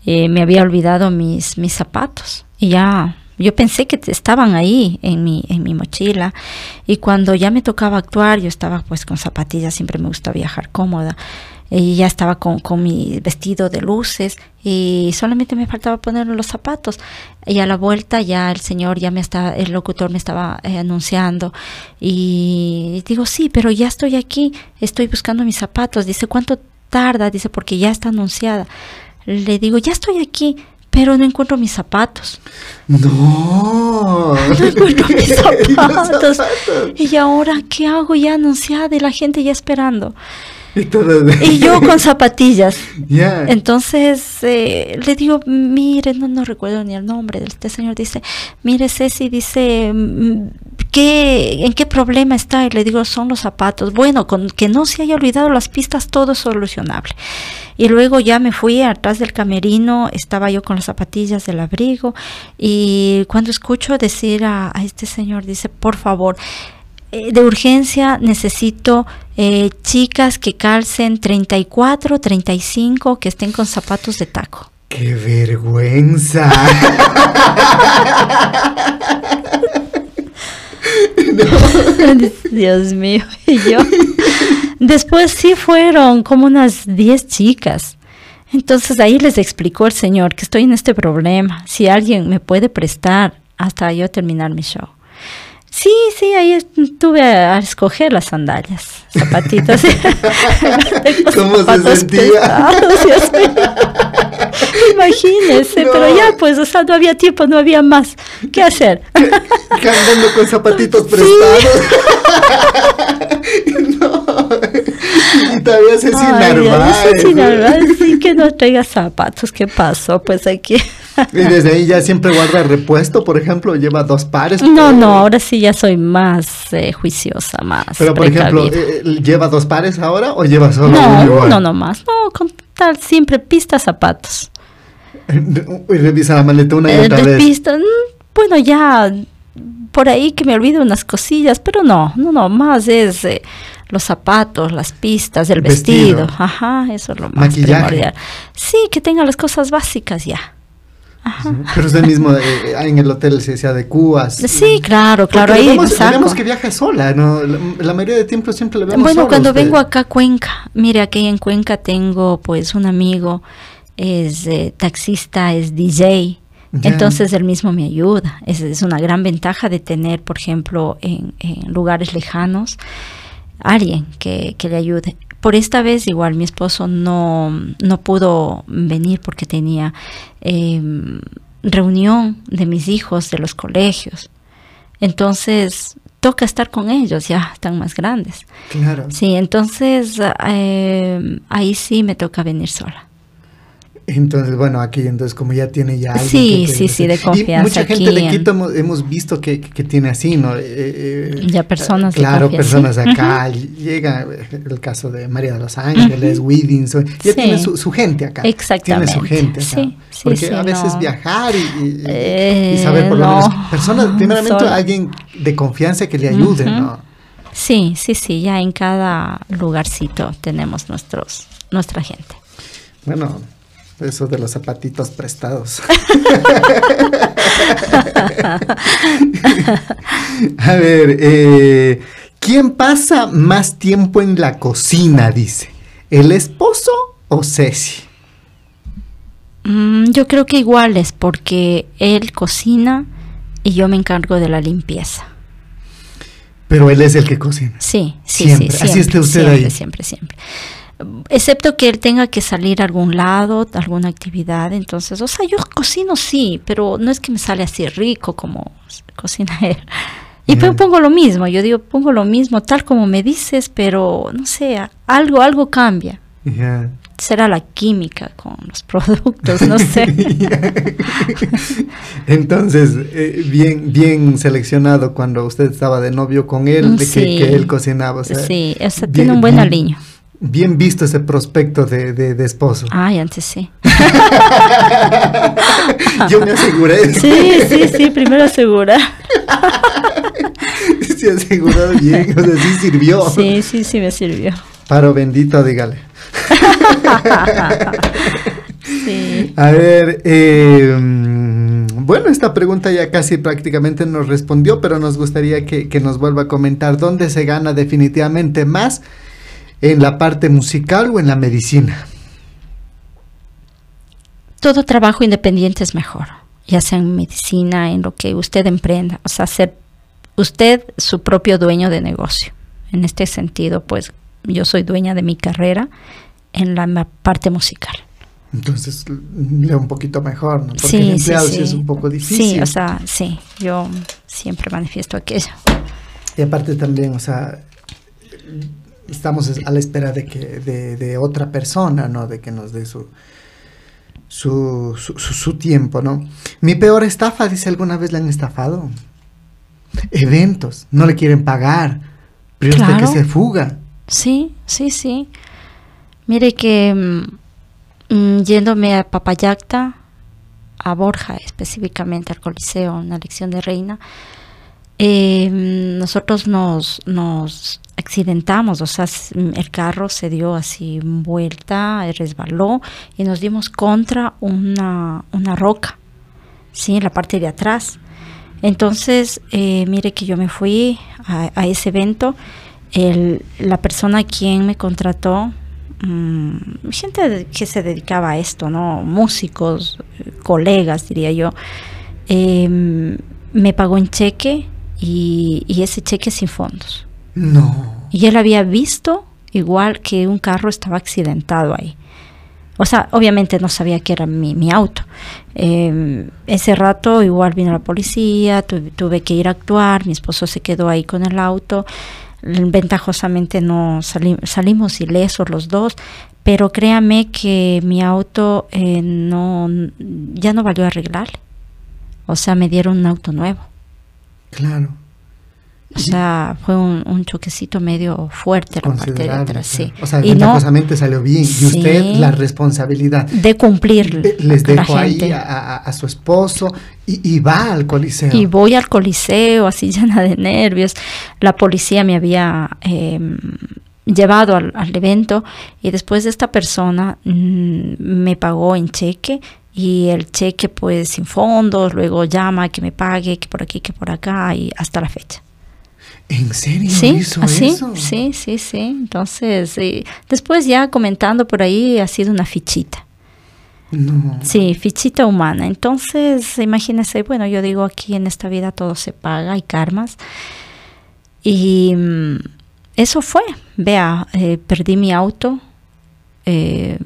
eh, me había olvidado mis mis zapatos y ya yo pensé que estaban ahí en mi en mi mochila y cuando ya me tocaba actuar yo estaba pues con zapatillas siempre me gusta viajar cómoda y ya estaba con, con mi vestido de luces y solamente me faltaba poner los zapatos. Y a la vuelta ya el señor ya me estaba el locutor me estaba eh, anunciando y digo sí pero ya estoy aquí estoy buscando mis zapatos dice cuánto tarda dice porque ya está anunciada le digo ya estoy aquí pero no encuentro mis zapatos No. [LAUGHS] no encuentro mis [LAUGHS] zapatos. Zapatos. y ahora qué hago ya anunciada y la gente ya esperando [LAUGHS] Y, todo- y yo con zapatillas Ya. Entonces eh, le digo, mire, no, no recuerdo ni el nombre de este señor, dice, mire Ceci, dice, mm, ¿qué, ¿en qué problema está? Y le digo, son los zapatos. Bueno, con que no se haya olvidado las pistas, todo es solucionable. Y luego ya me fui atrás del camerino, estaba yo con las zapatillas del abrigo y cuando escucho decir a, a este señor, dice, por favor, eh, de urgencia necesito eh, chicas que calcen 34, 35, que estén con zapatos de taco. ¡Qué vergüenza! No. [LAUGHS] Dios mío, [LAUGHS] y yo. Después sí fueron como unas 10 chicas. Entonces ahí les explicó el Señor que estoy en este problema, si alguien me puede prestar hasta yo terminar mi show. Sí, sí, ahí estuve a, a escoger las sandalias, zapatitos. [LAUGHS] ¿Cómo se sentía? Imagínese, No. pero ya pues, o sea, no había tiempo, no había más. [LAUGHS] ¿Qué hacer? Cantando con zapatitos Sí. prestados. [LAUGHS] no. Y todavía se sin sí, sí, narvar, sí, que no traiga zapatos. ¿Qué pasó? Pues aquí. [LAUGHS] Y desde ahí ya siempre guarda repuesto, por ejemplo, lleva dos pares. No, no, ahora sí ya soy más eh, juiciosa, más. Pero por ejemplo, precavida. eh, eh, ¿lleva dos pares ahora o lleva solo no, uno? no, no más. No, con tal siempre pista zapatos. [LAUGHS] Y revisa la maleta una y Eh, otra de vez. pista, mm, bueno, ya por ahí que me olvido unas cosillas, pero no, no, no, más es eh, los zapatos, las pistas, el Vestido. vestido. Ajá, eso es lo más Maquillaje. primordial. Sí, que tenga las cosas básicas ya. Ajá. Pero usted mismo eh, en el hotel se, se adecua. Sí, claro, claro, Porque ahí vemos, que viaja sola, ¿no? La, la mayoría de tiempo siempre le vemos Bueno, sola cuando vengo acá a Cuenca, mire, aquí en Cuenca tengo pues un amigo, es eh, taxista, es DJ, entonces él mismo me ayuda. Es, es una gran ventaja de tener, por ejemplo, en, en lugares lejanos, alguien que, que le ayude. Por esta vez igual mi esposo no, no pudo venir porque tenía eh, reunión de mis hijos de los colegios. Entonces toca estar con ellos, ya están más grandes. Claro. Sí, entonces eh, ahí sí me toca venir sola. Entonces, bueno, aquí entonces como ya tiene ya alguien Sí, que- sí, sí, de Y confianza mucha gente de Quito hemos, hemos visto que, que tiene así, ¿no? Eh, eh, Ya personas de Claro, confianza. personas acá. Llega el caso de María de los Ángeles, Whittington. Ya Sí. tiene su, su gente acá. Exactamente. Tiene su gente acá. Sí, sí, Porque a veces no. viajar y, y- y Eh, saber por lo no. menos. Personas, [LAUGHS] primeramente alguien de confianza que le ayude. ¿no? Sí, sí, sí, ya en cada lugarcito tenemos nuestros, nuestra gente. Bueno, eso de los zapatitos prestados. [LAUGHS] A ver, eh, ¿quién pasa más tiempo en la cocina? Dice, ¿el esposo o Ceci? Mm, yo creo que iguales porque él cocina y yo me encargo de la limpieza. Pero él es el que cocina. Sí, sí, Siempre. sí. Así siempre, esté usted siempre, ahí. Siempre, siempre. Excepto que él tenga que salir a algún lado, alguna actividad. Entonces, o sea, yo cocino sí, pero no es que me sale así rico como cocina él. Y pero pongo lo mismo, yo digo, pongo lo mismo, tal como me dices, pero no sé, algo, algo cambia. Será la química con los [LAUGHS] productos, no sé. [LAUGHS] Entonces, eh, bien, bien seleccionado cuando usted estaba de novio con él, de que, Sí. que él cocinaba. o sea, sí, o sea, bien- tiene un buen aliño. Bien visto ese prospecto de, de- de esposo. Ay, antes sí. [LAUGHS] Yo me aseguré. [LAUGHS] Sí, sí, sí, primero asegura. [LAUGHS] Se ha asegurado bien, o sea, sí sirvió. Sí, sí, sí me sirvió. Paro bendito, dígale. Sí. A ver, eh, mm, bueno, esta pregunta ya casi prácticamente nos respondió, pero nos gustaría que, que nos vuelva a comentar dónde se gana definitivamente más, en la parte musical o en la medicina. Todo trabajo independiente es mejor, ya sea en medicina, en lo que usted emprenda, o sea, ser usted su propio dueño de negocio. En este sentido, pues yo soy dueña de mi carrera en la parte musical. Entonces, leo un poquito mejor, ¿no? Porque sí, el empleado sí, sí. es un poco difícil. Sí, o sea, sí, yo siempre manifiesto aquello. Y aparte también, o sea, estamos a la espera de que de, de otra persona, ¿no? De que nos dé su su, su, tiempo, ¿no? Mi peor estafa, dice, ¿alguna vez le han estafado? Eventos, no le quieren pagar, pero hasta que Claro. se fuga. Sí, sí, sí. Mire que mm, mm, yéndome a Papayacta, a Borja específicamente, al Coliseo, una lección de reina, mm, nosotros nos, nos accidentamos, o sea, el carro se dio así vuelta, eh, resbaló y nos dimos contra una, una roca, sí, en la parte de atrás. Entonces, eh, mire que yo me fui a, ese evento. La persona quien me contrató, mm, gente que se dedicaba a esto, ¿no? Músicos, eh, colegas, diría yo, eh, me pagó en cheque y, y ese cheque sin fondos. No. Y él había visto igual que un carro estaba accidentado ahí. O sea, obviamente no sabía que era mi, mi auto. Eh, ese rato igual vino la policía, tu- tuve que ir a actuar, mi esposo se quedó ahí con el auto. Ventajosamente no sali- salimos ilesos los dos, pero créame que mi auto eh, no ya no valió arreglar. O sea, me dieron un auto nuevo. Claro. O sea, fue un, un choquecito medio fuerte la parte de atrás, sí. O sea, y no salió bien. Y Sí. usted la responsabilidad. de cumplir Les dejó ahí a, a- a su esposo y, y va al coliseo. Y voy al coliseo así [LAUGHS] llena de nervios. La policía me había eh, llevado al, al evento y después esta persona mm, me pagó en cheque y el cheque pues sin fondos, luego llama que me pague, que por aquí, que por acá y hasta la fecha. ¿En serio Sí, hizo así, eso? sí, sí, sí. Entonces, eh, después ya comentando por ahí ha sido una fichita. No. Sí, fichita humana. Entonces, imagínense, bueno, yo digo aquí en esta vida todo se paga, hay karmas. Y mm, eso fue. Vea, eh, perdí mi auto, eh,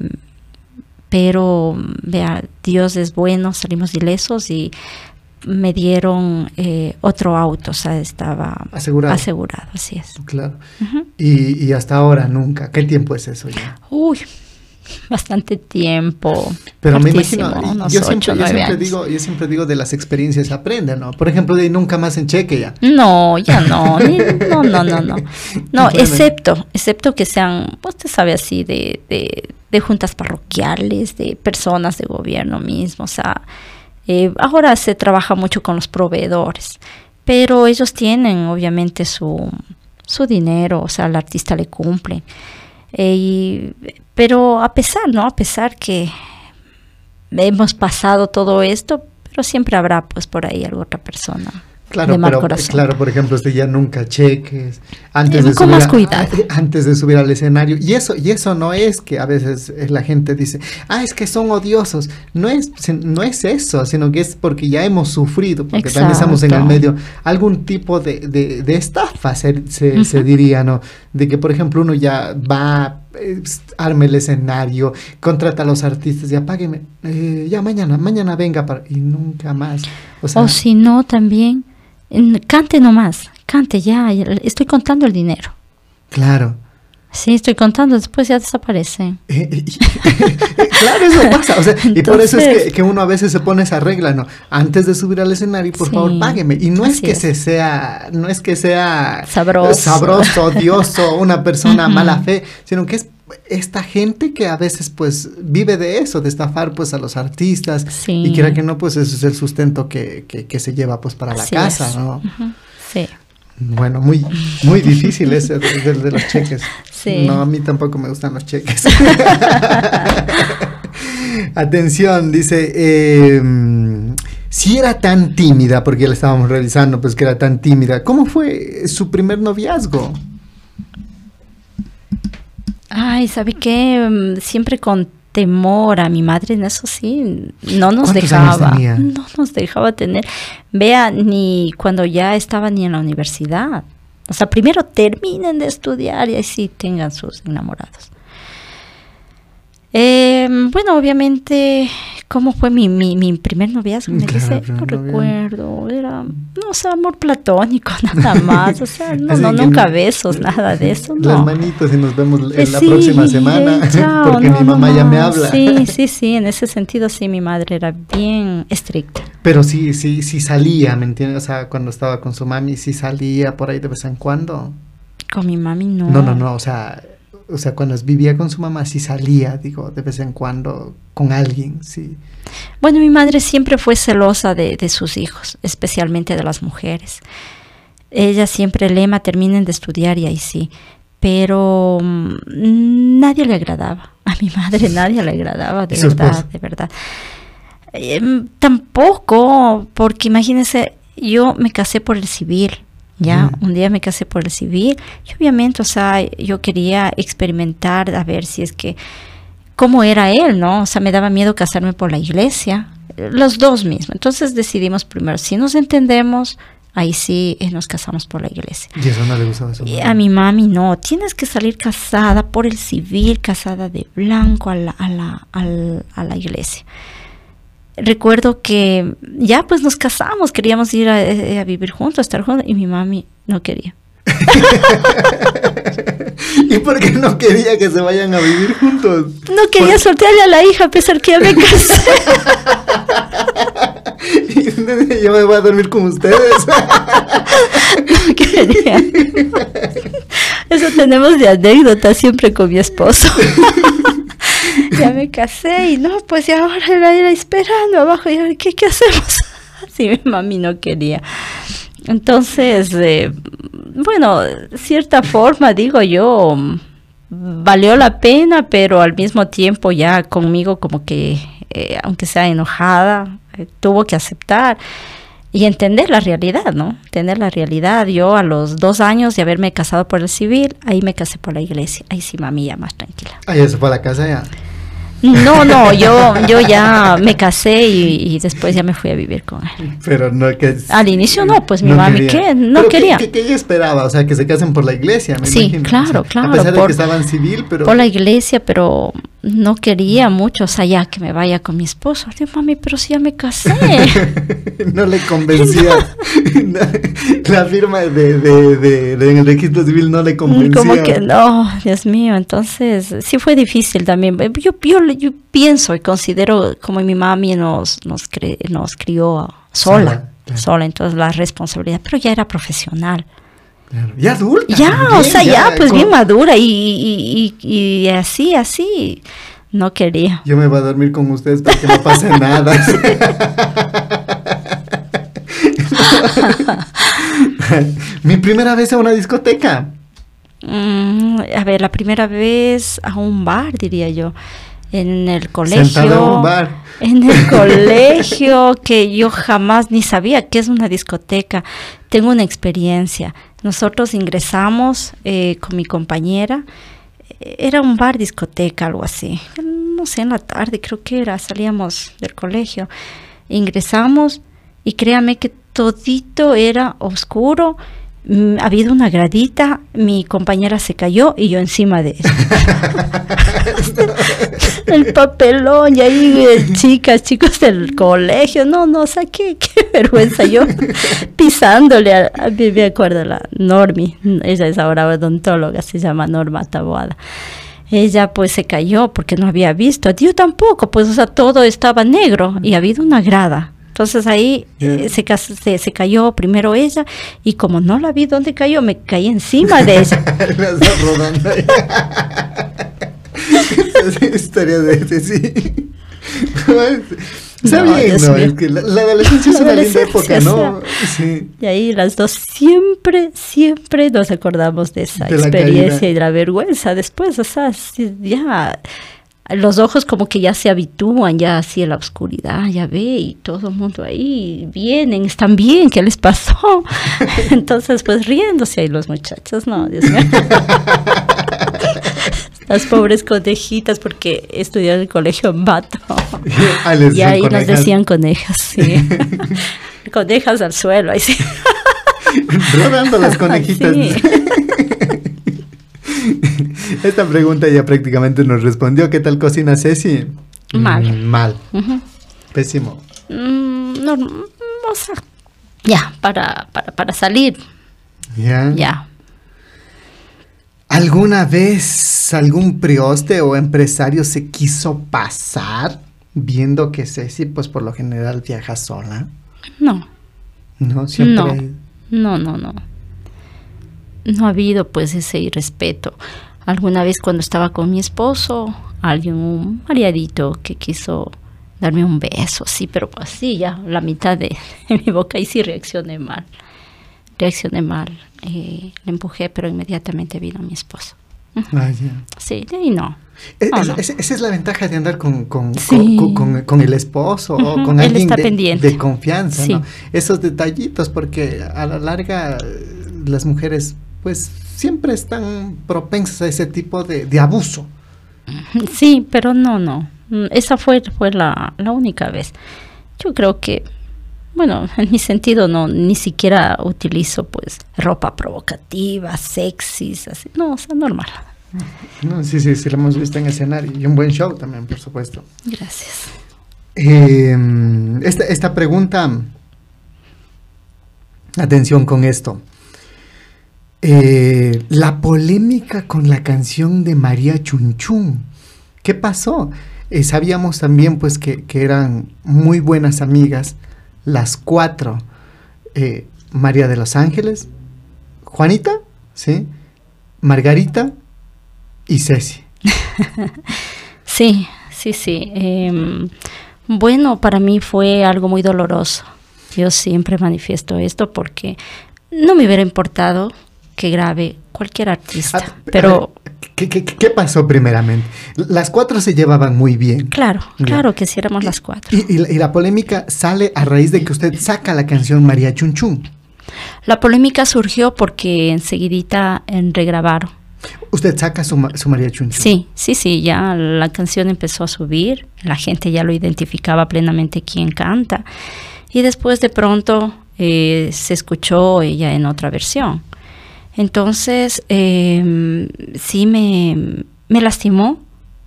pero vea, Dios es bueno, salimos ilesos y me dieron eh, otro auto, o sea, estaba Asegurado. asegurado, así es. Claro. Y, y hasta ahora nunca. ¿Qué tiempo es eso ya? Uy, bastante tiempo. Pero me imagino, yo siempre, yo siempre digo, yo siempre digo de las experiencias se aprende, ¿no? Por ejemplo, de nunca más en cheque ya. No, ya no, ni- no, no, no, no. [LAUGHS] No, excepto, excepto que sean, usted sabe así, de, de, de juntas parroquiales, de personas de gobierno mismo, o sea, eh, ahora se trabaja mucho con los proveedores, pero ellos tienen obviamente su, su dinero, o sea, al artista le cumple. Eh, y- pero a pesar, ¿no? A pesar que hemos pasado todo esto, pero siempre habrá pues por ahí alguna otra persona Claro, de mal pero corazón. claro, por ejemplo, usted ya nunca cheques antes de subir a- [LAUGHS] antes de subir al escenario y eso y eso no es que a veces la gente dice, "Ah, es que son odiosos." No es no es eso, sino que es porque ya hemos sufrido, porque también estamos en el medio algún tipo de, de, de estafa se, se, se diría, ¿no? De que por ejemplo uno ya va eh, arme el escenario, contrata a los artistas, ya págueme, eh, ya mañana, mañana venga para y nunca más. O sea, O si no, también, cante nomás, cante ya, estoy contando el dinero. claro. Sí, estoy contando, después ya desaparece. [LAUGHS] Eh, claro, eso pasa. O sea, y por eso es que, que uno a veces se pone esa regla, ¿no? Antes de subir al escenario, por Sí, favor, págueme. Y no es que es. se sea, no es que sea Sabroso. sabroso, odioso, una persona mala fe, sino que es esta gente que a veces pues vive de eso, de estafar pues a los artistas Sí. y quiera que no pues ese es el sustento que, que, que se lleva pues para Así la casa, es. ¿no? Ujú, Sí. Bueno, muy, muy difícil ese de, los cheques. Sí. No, a mí tampoco me gustan los cheques. [LAUGHS] Atención, dice, eh, si era tan tímida, porque ya la estábamos realizando, pues que era tan tímida, ¿cómo fue su primer noviazgo? Ay, ¿sabe qué? Mm, Siempre con temor a mi madre, en eso sí, no nos ¿Cuántos años dejaba. No nos dejaba tener. Vea, ni cuando ya estaba ni en la universidad. O sea, primero terminen de estudiar y ahí sí tengan sus enamorados. Eh, bueno, obviamente, ¿cómo fue mi, mi, mi primer noviazgo? Me [LAUGHS] Claro, dice, no recuerdo, era, no, o sea, amor platónico, [LAUGHS] nada más, o sea, [LAUGHS] no, no, nunca no- besos, nada de eso, Las no. manitos y nos vemos Eh, en la sí, próxima semana, eh, chao, porque mi mamá ya me habla. Sí, sí, sí, en ese sentido sí, mi madre era bien estricta. Pero sí, sí, sí salía, ¿me entiendes? O sea, cuando estaba con su mami, sí salía por ahí de vez en cuando. Con mi mami no. No, no, no, o sea, o sea, cuando vivía con su mamá sí salía, digo, de vez en cuando con alguien, sí. Bueno, mi madre siempre fue celosa de, de sus hijos, especialmente de las mujeres. Ella siempre lema, terminen de estudiar y ahí sí. Pero mm, nadie le agradaba. A mi madre [LAUGHS] nadie le agradaba, de ¿Y su verdad, de verdad. Em, tampoco, porque imagínense, yo me casé por el civil. Ya, un día me casé por el civil y obviamente, o sea, yo quería experimentar a ver si es que cómo era él, ¿no? O sea, me daba miedo casarme por la iglesia, los dos mismos. Entonces decidimos primero, si nos entendemos, ahí sí eh, nos casamos por la iglesia. ¿Y eso no le gustaba su Y a mi mami no, tienes que salir casada por el civil, casada de blanco a la, a la, a la iglesia. Recuerdo que ya pues nos casamos, queríamos ir a, eh, a vivir juntos, a estar juntos, y mi mami no quería. [LAUGHS] ¿Y por qué no quería que se vayan a vivir juntos? No quería soltarle a la hija a pesar que ya me casé. [LAUGHS] Yo me voy a dormir con ustedes. [LAUGHS] No quería. Eso tenemos de anécdota siempre con mi esposo. [LAUGHS] ya me casé y no, pues ya ahora era ir esperando abajo y ahora, ¿qué, qué hacemos? [LAUGHS] Así mi mami no quería. Entonces, eh, bueno, cierta forma, digo yo, valió la pena, pero al mismo tiempo ya conmigo como que, eh, aunque sea enojada, eh, tuvo que aceptar y entender la realidad, ¿no? Tener la realidad. Yo a los dos años de haberme casado por el civil, ahí me casé por la iglesia. Ahí sí, mami, ya más tranquila. Ah, ya se fue a la casa ya. No, no, [LAUGHS] yo, yo ya me casé y, y después ya me fui a vivir con él. Pero no que... Al inicio no, pues mi mami, ¿qué? No Pero quería. ¿qué, ella esperaba? O sea, que se casen por la iglesia, me Sí, imagino. claro, O sea, claro, A pesar de por- que estaban civil, pero... Por la iglesia, pero no quería mucho, o sea, ya que me vaya con mi esposo. Digo, mami, pero si ya me casé. [LAUGHS] no le convencía. [LAUGHS] [LAUGHS] la firma de, de, de, de- en el registro civil no le convencía. Como que no, Dios mío, entonces sí fue difícil también. Yo, yo, yo pienso y considero como mi mami nos, nos, cre- nos crió sola, Sola, sola, entonces la responsabilidad, pero ya era profesional. Ya adulta. Ya, o sea, ya, pues con- bien madura y, y, y, y así, así, no quería. Yo me voy a dormir con ustedes para que no pase [LAUGHS] nada. [LAUGHS] Mi primera vez a una discoteca. Mm, a ver, la primera vez a un bar, diría yo, en el colegio. Sentado en un bar. En el [LAUGHS] colegio, que yo jamás ni sabía que es una discoteca. Tengo una experiencia. Nosotros ingresamos eh, con mi compañera. eh, Era un bar discoteca, algo así. No sé, en la tarde creo que era. Salíamos del colegio. Ingresamos y créame que todito era oscuro. Mm, Ha habido una gradita, mi compañera se cayó y yo encima de ella. [LAUGHS] el papelón y ahí eh, chicas, chicos del colegio, no, no, o sea, qué, qué [LAUGHS] vergüenza yo pisándole a, me acuerdo la Normi, ella es ahora odontóloga, se llama Norma Taboada. Ella pues se cayó porque no había visto, yo tampoco, pues o sea, todo estaba negro y ha habido una grada. Entonces ahí Yeah. se, se, se cayó primero ella y como no la vi dónde cayó, me caí encima de ella. [LAUGHS] La [LAUGHS] historia de ese, sí. Está No, bien, ¿no? Es que la, la adolescencia [LAUGHS] es La una linda época, ¿no? Sí. Y ahí las dos siempre, siempre nos acordamos de esa De la experiencia caída. y de la vergüenza después, o sea, ya los ojos como que ya se habitúan ya así en la oscuridad, ya ve y todo el mundo ahí vienen, están bien, ¿qué les pasó? [LAUGHS] Entonces pues riéndose ahí los muchachos, no, Dios mío. [LAUGHS] Las pobres conejitas porque estudiaron en el colegio en Bato. [LAUGHS] Y ahí con nos conejas. decían conejas, sí. conejas al suelo, ahí sí. Rodando las conejitas. Sí. [LAUGHS] Esta pregunta ya prácticamente nos respondió. ¿Qué tal cocina Ceci? Mal. Mm, mal. Ujú. Pésimo. Mm, no, o sea, ya, para, para, para salir, ¿Ya? ya. ¿Alguna vez algún prioste o empresario se quiso pasar viendo que Ceci, pues por lo general viaja sola? No, No, siempre. No. no, no, no. No ha habido pues ese irrespeto. Alguna vez cuando estaba con mi esposo, alguien, un aliadito que quiso darme un beso, sí, pero pues sí, ya la mitad de, [LAUGHS] de mi boca y sí reaccioné mal. Reaccioné mal. Eh, le empujé, pero inmediatamente vino mi esposo. Ah. Sí. de ahí no. E- No, es- no. es- esa es la ventaja de andar con, con, Sí. con, con- con el esposo o con él alguien de, confianza, Sí. ¿no? Esos detallitos, porque a la larga eh, las mujeres pues siempre están propensas a ese tipo de, de abuso. Sí, pero no, no. Esa fue, fue la, la única vez. Yo creo que, bueno, [LAUGHS] en mi sentido no, ni siquiera utilizo pues ropa provocativa, sexys, así. No, o sea, normal. No, sí, sí, sí, lo hemos visto en escenario y un buen show también, por supuesto. Gracias. Eh, esta, esta pregunta, atención con esto. Eh, la polémica con la canción de María Chunchun. ¿Qué pasó? Eh, sabíamos también pues que, que eran muy buenas amigas, las cuatro. Eh, María de los Ángeles, Juanita, ¿sí? Margarita y Ceci. [LAUGHS] Sí, sí, sí. Em, bueno, para mí fue algo muy doloroso. Yo siempre manifiesto esto porque no me hubiera importado que grabe cualquier artista, Ah, pero a ver, ¿qué, qué, qué pasó primeramente? Las cuatro se llevaban muy bien. claro, Ya. claro que si éramos las cuatro. Y, y la, y la polémica sale a raíz de que usted saca la canción María Chunchun. La polémica surgió porque enseguidita en regrabaron. Usted saca su, su María Chunchun. Sí, sí, sí, ya la canción empezó a subir, la gente ya lo identificaba plenamente quién canta. Y después de pronto eh, se escuchó ella en otra versión. Entonces, eh, sí me, me lastimó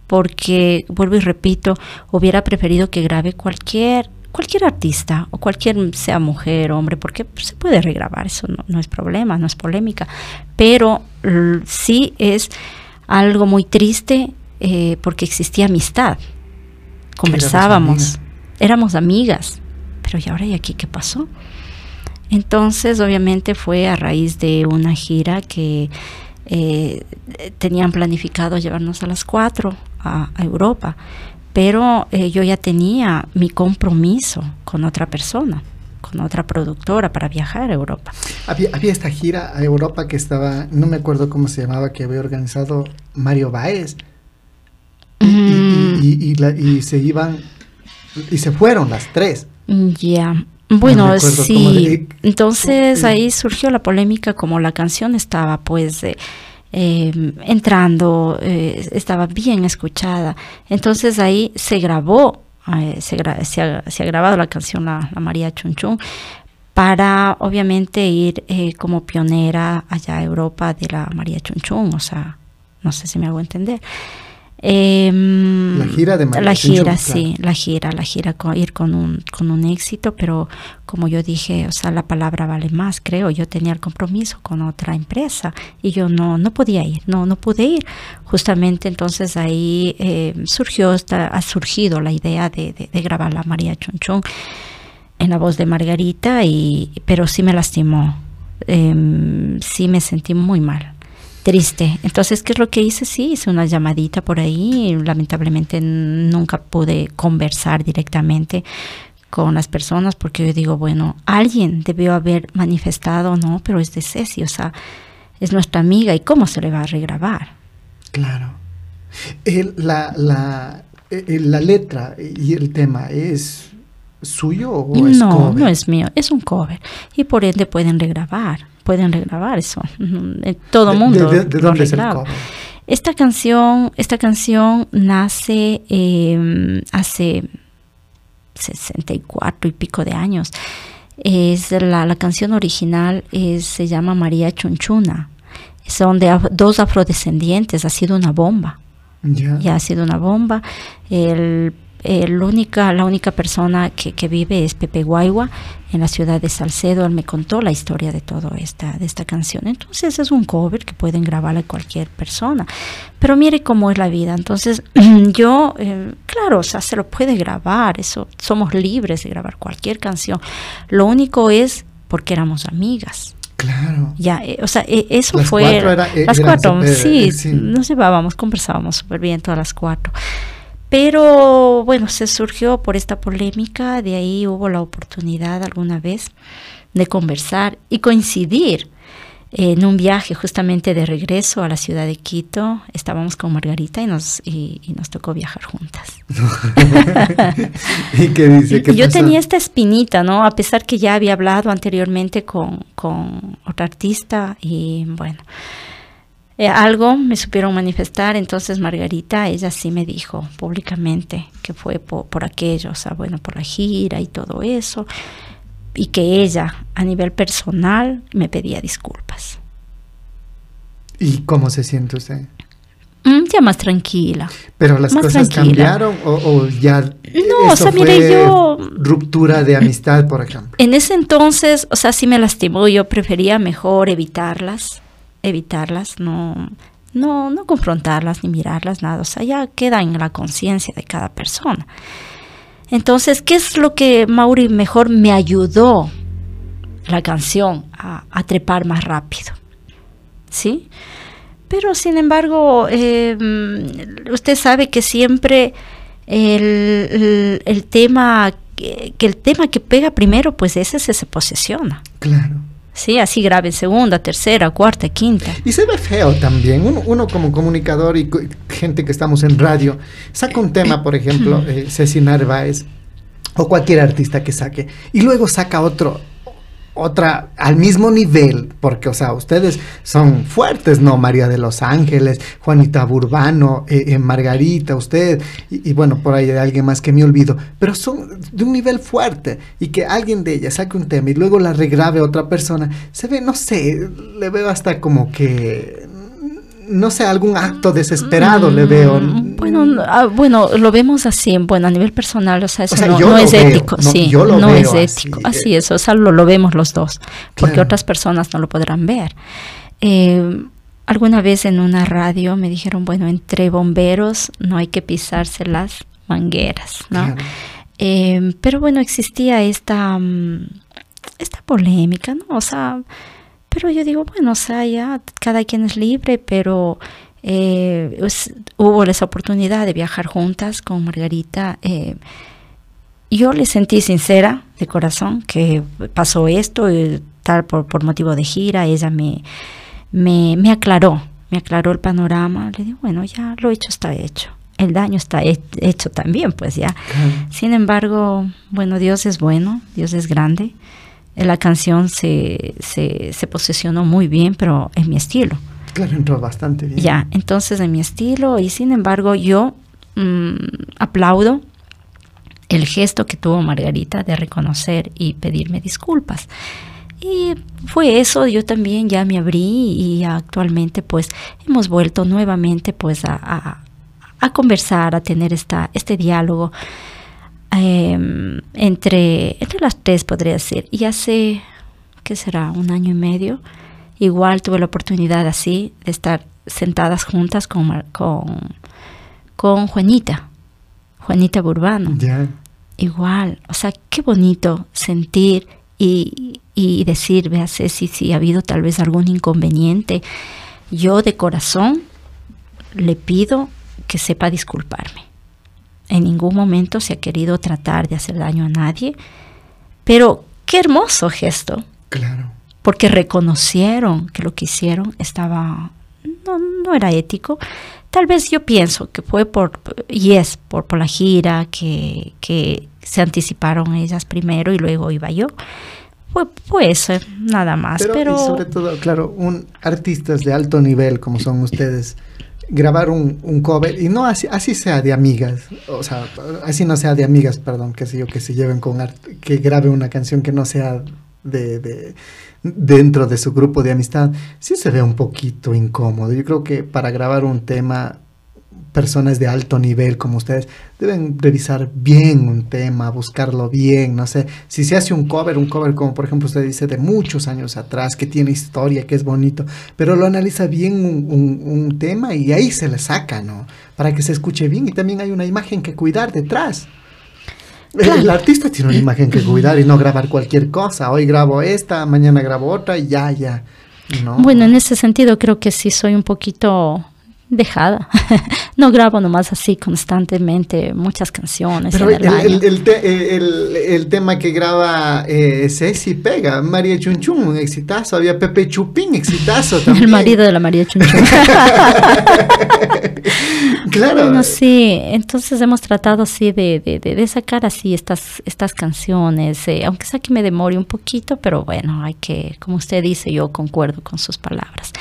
porque, vuelvo y repito, hubiera preferido que grabe cualquier cualquier artista o cualquier sea mujer o hombre porque se puede regrabar eso no, no es problema no es polémica. Pero sí es algo muy triste eh, porque existía amistad. Conversábamos. éramos amigas. Pero y ahora y aquí qué pasó entonces, obviamente fue a raíz de una gira que eh, tenían planificado llevarnos a las cuatro a, a Europa, pero eh, yo ya tenía mi compromiso con otra persona, con otra productora para viajar a Europa. Había, había esta gira a Europa que estaba, no me acuerdo cómo se llamaba, que había organizado Mario Baez. Y, y- Mm, y- y la- y se iban, y se fueron las tres. Ya. Bueno, sí. [LAUGHS] Entonces ahí surgió la polémica como la canción estaba pues eh, eh, entrando, eh, estaba bien escuchada. Entonces ahí se grabó, eh, se, gra- se ha, se ha grabado la canción La, la María Chunchun para obviamente ir eh, como pionera allá a Europa de la María Chunchun, o sea, no sé si me hago entender. Em, La gira de María La gira, sí, la gira, la gira, con, ir con un, con un éxito, pero como yo dije, o sea, la palabra vale más, creo. Yo tenía el compromiso con otra empresa y yo no, no podía ir, no, no pude ir. Justamente entonces ahí eh, surgió, esta, ha surgido la idea de, de, de grabar la María Chunchun en la voz de Margarita, y, pero sí me lastimó, Em, sí me sentí muy mal triste. Entonces, ¿qué es lo que hice? Sí, hice una llamadita por ahí. Lamentablemente nunca pude conversar directamente con las personas porque yo digo, bueno, alguien debió haber manifestado, no, pero es de Ceci, o sea, es nuestra amiga y cómo se le va a regrabar. Claro. El- la, la, eh, la letra y el tema es suyo o es no, cover? no es mío, es un cover y por ende pueden regrabar, pueden regrabar eso. Eh, Todo ¿De- mundo. de- de- de lo dónde es el? Esta canción, esta canción nace eh, hace 64 y pico de años. Es la, la canción original es- se llama María Chunchuna. Son de af- dos afrodescendientes, ha sido una bomba ya ha sido una bomba. El, el única, la única persona que, que vive es Pepe Guaigua en la ciudad de Salcedo. Él me contó la historia de todo esta, de esta canción. Entonces es un cover que pueden grabarle cualquier persona. Pero mire cómo es la vida. Entonces [CLEARS THROAT] yo, eh, claro, o sea, se lo puede grabar. Eso, somos libres de grabar cualquier canción. Lo único es porque éramos amigas. Claro. Ya, eh, o sea, eh, eso Las fue. cuatro era- eh, las cuatro, súper, sí, eh, sí. nos llevábamos, conversábamos súper bien todas las cuatro. Pero bueno, se surgió por esta polémica, de ahí hubo la oportunidad alguna vez de conversar y coincidir en un viaje justamente de regreso a la ciudad de Quito, estábamos con Margarita y nos, y, nos tocó viajar juntas. [LAUGHS] ¿Y qué dice? yo tenía esta espinita, ¿no? A pesar que ya había hablado anteriormente con, con otra artista y bueno, eh, algo me supieron manifestar, entonces Margarita, ella sí me dijo públicamente que fue por, por aquello, o sea, bueno, por la gira y todo eso y que ella a nivel personal me pedía disculpas. ¿Y cómo se siente usted? Mm, ya más tranquila. Pero las cosas cambiaron o, ya no, o sea, mire, yo ruptura de amistad, por ejemplo. En ese entonces, o sea, sí me lastimó, yo prefería mejor evitarlas, evitarlas, no no no confrontarlas ni mirarlas nada, o sea, ya queda en la conciencia de cada persona. Entonces, ¿qué es lo que Mauri mejor me ayudó la canción a, trepar más rápido? ¿Sí? Pero sin embargo, eh, usted sabe que siempre el, tema, que, el tema que pega primero, pues ese se posesiona. Claro. Sí, así grave, segunda, tercera, cuarta, quinta. Y se ve feo también. Uno, como comunicador y gente que estamos en radio, saca un tema, por ejemplo, [CLEARS THROAT] eh, Ceci Narváez, o cualquier artista que saque, y luego saca otro, otra al mismo nivel, porque, o sea, ustedes son fuertes, ¿no? María de los Ángeles, Juanita Burbano, eh, eh, Margarita, usted, y, bueno, por ahí hay alguien más que me olvido, pero son de un nivel fuerte, y que alguien de ellas saque un tema y luego la regrabe otra persona, se ve, no sé, le veo hasta como que no sé, algún acto desesperado le veo. Mm, bueno, ah, bueno, lo vemos así, bueno, a nivel personal, o sea, eso no, es ético, sí, no es ético, así, es, o sea, lo, vemos los dos, porque otras personas no lo podrán ver. Eh, alguna vez en una radio me dijeron, bueno, entre bomberos no hay que pisarse las mangueras, ¿no? Eh, pero bueno, existía esta, mm, esta polémica, ¿no? O sea, pero yo digo, bueno, o sea, ya cada quien es libre, pero eh, hubo esa oportunidad de viajar juntas con Margarita. Eh, yo le sentí sincera de corazón que pasó esto, y tal por, por motivo de gira, ella me, me, me aclaró, me aclaró el panorama. Le digo, bueno, ya lo hecho está hecho el daño está hecho también, pues ya. Sin embargo, bueno, Dios es bueno, Dios es grande la canción se, se, se, posesionó muy bien, pero en mi estilo. Claro, entró bastante bien. Ya, entonces en mi estilo, y sin embargo yo mm, aplaudo el gesto que tuvo Margarita de reconocer y pedirme disculpas. Y fue eso, yo también ya me abrí y actualmente pues hemos vuelto nuevamente pues a, a, a conversar, a tener esta, este diálogo Em, entre, entre las tres, podría decir. Y hace, ¿qué será? Un año y medio, igual tuve la oportunidad así de estar sentadas juntas con, con, con Juanita, Juanita Burbano. Igual, o sea, qué bonito sentir y, y decir, vea Ceci, si ha habido tal vez algún inconveniente, yo de corazón le pido que sepa disculparme en ningún momento se ha querido tratar de hacer daño a nadie, pero qué hermoso gesto. Claro. Porque reconocieron que lo que hicieron estaba no, no era ético. Tal vez yo pienso que fue por, y es por, por la gira, que, que se anticiparon ellas primero y luego iba yo. Pues nada más. Pero, pero... Y sobre todo, claro, un artistas de alto nivel como son ustedes, grabar un, un, cover y no así, así sea de amigas, o sea, así no sea de amigas, perdón, que sé yo, que se lleven con que grabe una canción que no sea de, de, dentro de su grupo de amistad, sí se ve un poquito incómodo. Yo creo que para grabar un tema personas de alto nivel como ustedes deben revisar bien un tema, buscarlo bien, no sé, si se hace un cover, un cover como por ejemplo usted dice de muchos años atrás, que tiene historia, que es bonito, pero lo analiza bien un, tema y ahí se le saca, ¿no? Para que se escuche bien y también hay una imagen que cuidar detrás. El artista tiene una imagen que cuidar y no grabar cualquier cosa. Hoy grabo esta, mañana grabo otra y ya, ya. No. Bueno, en ese sentido creo que sí soy un poquito dejada. [LAUGHS] no grabo nomás así constantemente muchas canciones. Pero en el el, año. el- el te- el- el tema que graba eh, Ceci pega, María Chunchun, un exitazo, había Pepe Chupín, exitazo [LAUGHS] también. el marido de la María Chunchun. [LAUGHS] Claro. Bueno, sí, entonces hemos tratado así de, de, de- de sacar así estas, estas canciones, eh, aunque sea que me demore un poquito, pero bueno, hay que, como usted dice, yo concuerdo con sus palabras.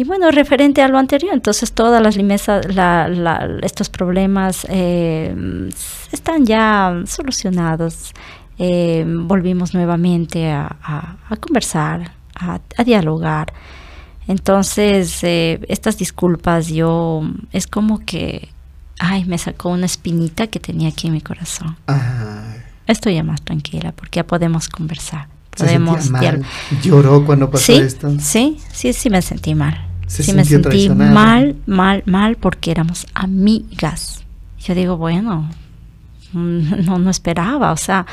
Y bueno, referente a lo anterior, entonces todas las limesas, la, la- estos problemas eh, están ya solucionados. Eh, volvimos nuevamente a, a- a conversar, a, a dialogar. Entonces, eh, estas disculpas, yo, es como que, ay, me sacó una espinita que tenía aquí en mi corazón. Ay, Estoy ya más tranquila porque ya podemos conversar. se Podemos mal. Lloró cuando pasó Sí, esto. sí, sí, sí me sentí mal. Se sí me sentí mal, mal, mal porque éramos amigas. Yo digo, bueno, mm, [LAUGHS] no, no esperaba, o sea,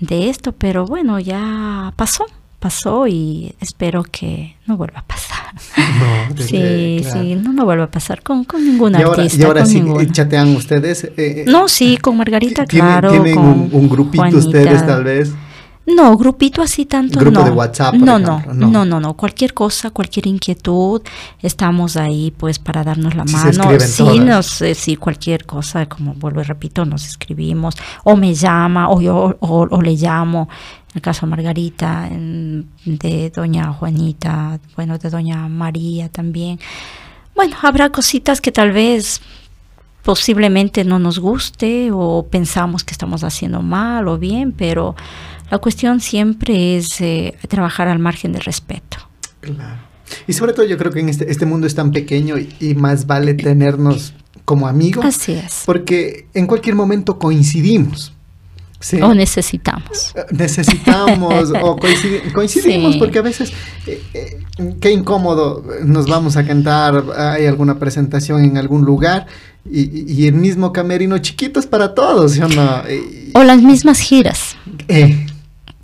de esto, pero bueno, ya pasó, pasó y espero que no vuelva a pasar. No, [LAUGHS] de- Sí, claro. sí, no, no vuelva a pasar con, con ningún Y ahora, artista. y ahora sí ninguno. chatean ustedes. eh, eh, No, sí, con Margarita, ¿tienen- claro. ¿Tienen con un, un grupito Juanita. ustedes tal vez? No, grupito así tanto Grupo no. de WhatsApp, por no, ejemplo, no, no. no, no. Cualquier cosa, cualquier inquietud, estamos ahí pues para darnos la se mano. escriben Sí, todas. nos, eh, sí, cualquier cosa, como vuelvo y repito, nos escribimos, o me llama, o yo, o, o le llamo. En el caso de Margarita, de doña Juanita, bueno, de doña María también. Bueno, habrá cositas que tal vez posiblemente no nos guste o pensamos que estamos haciendo mal o bien, pero la cuestión siempre es eh, trabajar al margen del respeto. Claro. Y sobre todo yo creo que en este, este mundo es tan pequeño y, y más vale tenernos como amigos. Así es. Porque en cualquier momento coincidimos. ¿sí? O necesitamos. necesitamos [LAUGHS] o coincidi- coincidimos Sí. porque a veces eh, eh, qué incómodo nos vamos a cantar hay alguna presentación en algún lugar y, y el mismo camerino chiquito es para todos ¿sí o no? Y- O las mismas giras. eh,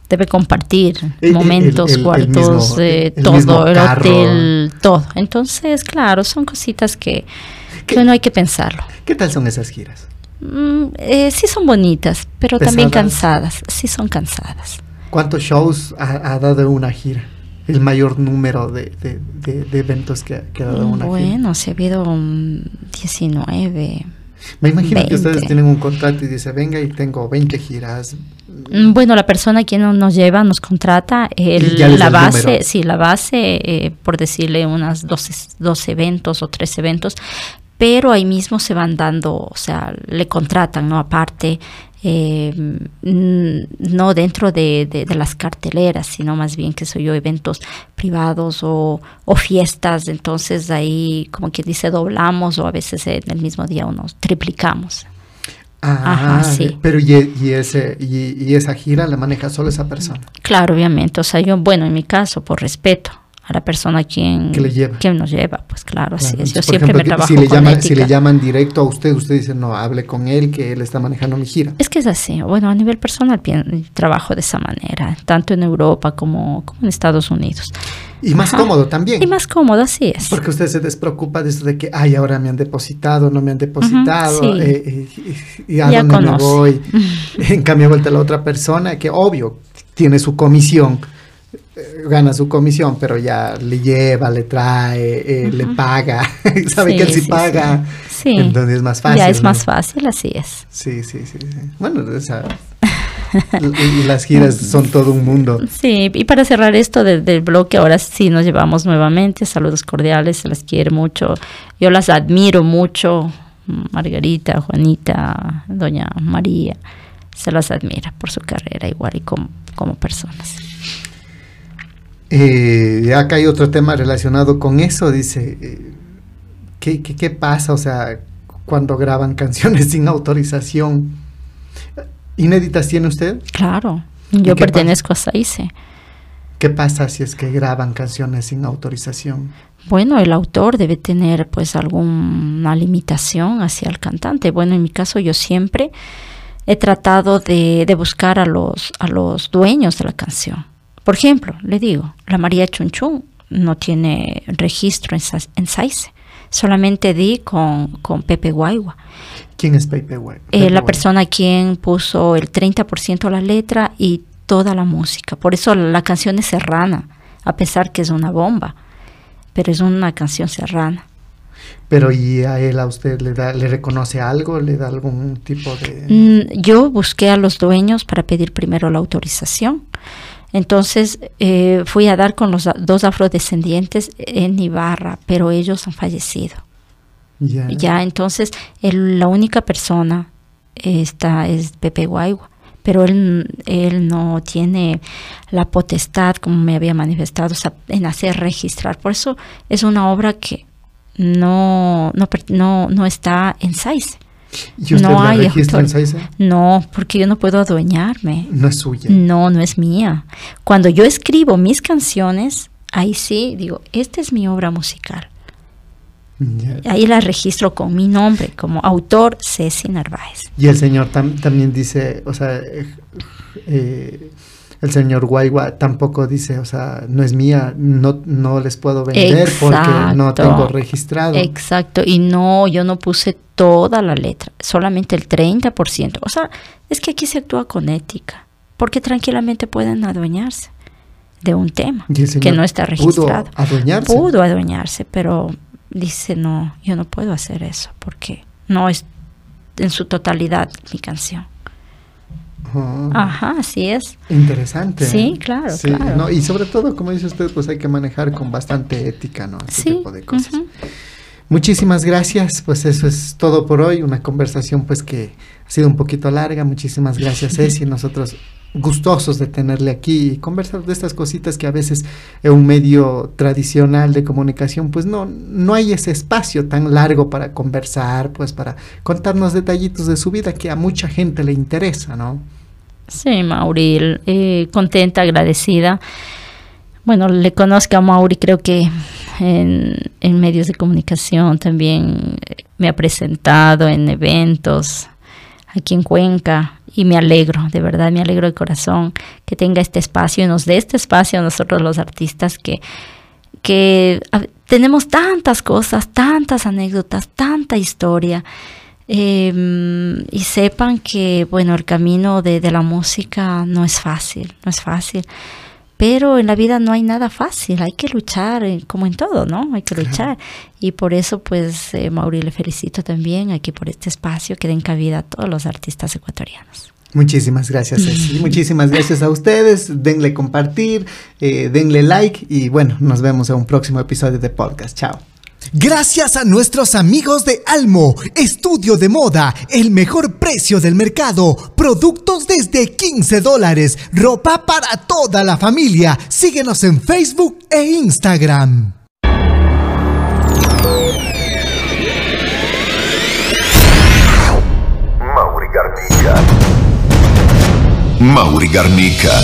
Debe compartir El- el- momentos, el- el cuartos, mismo- eh, el mismo todo, el hotel, todo. Entonces, claro, son cositas que, que no hay que pensarlo. ¿qué tal son esas giras? Mm, eh, sí son bonitas, pero también Pesadas. cansadas. Sí son cansadas. ¿cuántos shows ha, ha dado una gira? el mayor número de, de- de- de eventos que, ha- que ha dado una gira. Bueno, si ha habido mm, 19. Me imagino que 20. ustedes tienen un contrato y dice, venga y tengo 20 giras. Mm, Bueno, la persona quien no- nos lleva, nos contrata, el- la base, sí, la base, eh, por decirle unas 12, 12 eventos o 3 eventos, pero ahí mismo se van dando, o sea, le contratan, ¿no? Aparte, eh, mm, no dentro de, de- de las carteleras, sino más bien que soy yo, eventos privados o, o fiestas, entonces ahí como que dice doblamos o a veces en el mismo día unos triplicamos. Ah, Ajá, sí. Pero y, y ese, y, y esa gira la maneja solo esa persona. Claro, obviamente. O sea, yo, bueno, en mi caso, por respeto a la persona quien, Que le lleva. quien nos lleva, pues claro, así es. Yo siempre me trabajo si le, con llaman, ética. si le llaman directo a usted, usted dice, no, hable con él, que él está manejando mi gira. Es que es así. Bueno, a nivel personal pien- trabajo de esa manera, tanto en Europa como, como en Estados Unidos. Y más Ajá. cómodo también. Y más cómodo, así es. Porque usted se despreocupa de eso de que, ay, ahora me han depositado, no me han depositado, sí. eh, eh, y, a Ya dónde conoce. me voy. [LAUGHS] en cambio, vuelta la otra persona que, obvio, tiene su comisión, gana su comisión, pero ya le lleva, le trae, eh, le paga, [LAUGHS] sabe que él sí, sí, paga. Sí. Entonces es más fácil. Ya es ¿no? más fácil, así es. Sí, sí, sí. sí. Bueno, esa- y, las giras [LAUGHS] son todo un mundo. Sí, y para cerrar esto del, del bloque, ahora sí nos llevamos nuevamente. Saludos cordiales, se las quiere mucho. Yo las admiro mucho. Margarita, Juanita, Doña María, se las admira por su carrera igual y como, como personas. Eh, acá hay otro tema relacionado con eso, dice, eh, ¿qué, qué, qué pasa? O sea, cuando graban [LAUGHS] canciones sin autorización. ¿Inéditas tiene usted? Claro, ¿Y yo pertenezco a SAICE. ¿Qué pasa si es que graban canciones sin autorización? Bueno, el autor debe tener pues alguna limitación hacia el cantante. Bueno, en mi caso yo siempre he tratado de, de buscar a los, a los dueños de la canción. Por ejemplo, le digo, la María Chunchun no tiene registro en, en SAICE. Solamente di con, con Pepe Guaigua. ¿Quién es Pepe Guaigua? Eh, la persona quien puso el 30% la letra y toda la música. Por eso la canción es serrana, a pesar que es una bomba, pero es una canción serrana. Pero ¿y a él a usted le da le reconoce algo, le da algún tipo de Mm, Yo busqué a los dueños para pedir primero la autorización. Entonces eh, fui a dar con los dos afrodescendientes en Ibarra, pero ellos han fallecido. ya? Ya, entonces la única persona esta es Pepe Guaigua, pero él, él no tiene la potestad, como me había manifestado, o sea, en hacer registrar. Por eso es una obra que no, no, no, no está en SAICE. ¿Y usted no la hay registra en SAICE? No, porque yo no puedo adueñarme. No es suya. No, no es mía. Cuando yo escribo mis canciones, ahí sí digo, esta es mi obra musical. Ahí la registro con mi nombre, como autor Ceci Narváez. Y el señor tam- también dice, o sea, eh, eh, el señor Guaigua tampoco dice, o sea, no es mía, no, no les puedo vender porque no tengo registrado. Exacto, y no, yo no puse toda la letra, solamente el 30%. O sea, es que aquí se actúa con ética, porque tranquilamente pueden adueñarse de un tema que no está pudo registrado. adueñarse. Pudo adueñarse, pero dice, no, yo no puedo hacer eso, porque no es en su totalidad mi canción. Oh, Ajá, así es. Interesante. Sí, claro, Sí, claro. no, y sobre todo, como dice usted, pues hay que manejar con bastante ética, ¿no? Este Sí. tipo de cosas. Muchísimas gracias, pues eso es todo por hoy, una conversación pues que ha sido un poquito larga, muchísimas gracias [LAUGHS] Ceci, nosotros gustosos de tenerle aquí y conversar de estas cositas que a veces en un medio tradicional de comunicación pues no, no hay ese espacio tan largo para conversar, pues para contarnos detallitos de su vida que a mucha gente le interesa, ¿no? Sí, Mauri, eh, contenta, agradecida. Bueno, le conozco a Mauri, creo que en, medios de comunicación también eh, me ha presentado en eventos aquí en Cuenca y me alegro, de verdad me alegro de corazón que tenga este espacio y nos dé este espacio a nosotros los artistas que, que tenemos tantas cosas, tantas anécdotas, tanta historia. eh, y sepan que, bueno, el camino de la música no es fácil, no es fácil. Pero en la vida no hay nada fácil, hay que luchar, eh, como en todo, ¿no? Hay que luchar. Y por eso, pues, eh, Mauri, le felicito también aquí por este espacio que den cabida a todos los artistas ecuatorianos. Muchísimas gracias, [LAUGHS] Ceci. Muchísimas gracias a ustedes. Denle compartir, eh, denle like y bueno, nos vemos en un próximo episodio de podcast. Chao. Gracias a nuestros amigos de Almo, estudio de moda, el mejor precio del mercado, productos desde 15 dólares, ropa para toda la familia. Síguenos en Facebook e Instagram. Mauri Garnica. Mauri Garnica.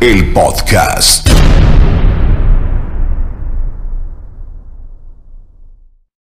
El podcast.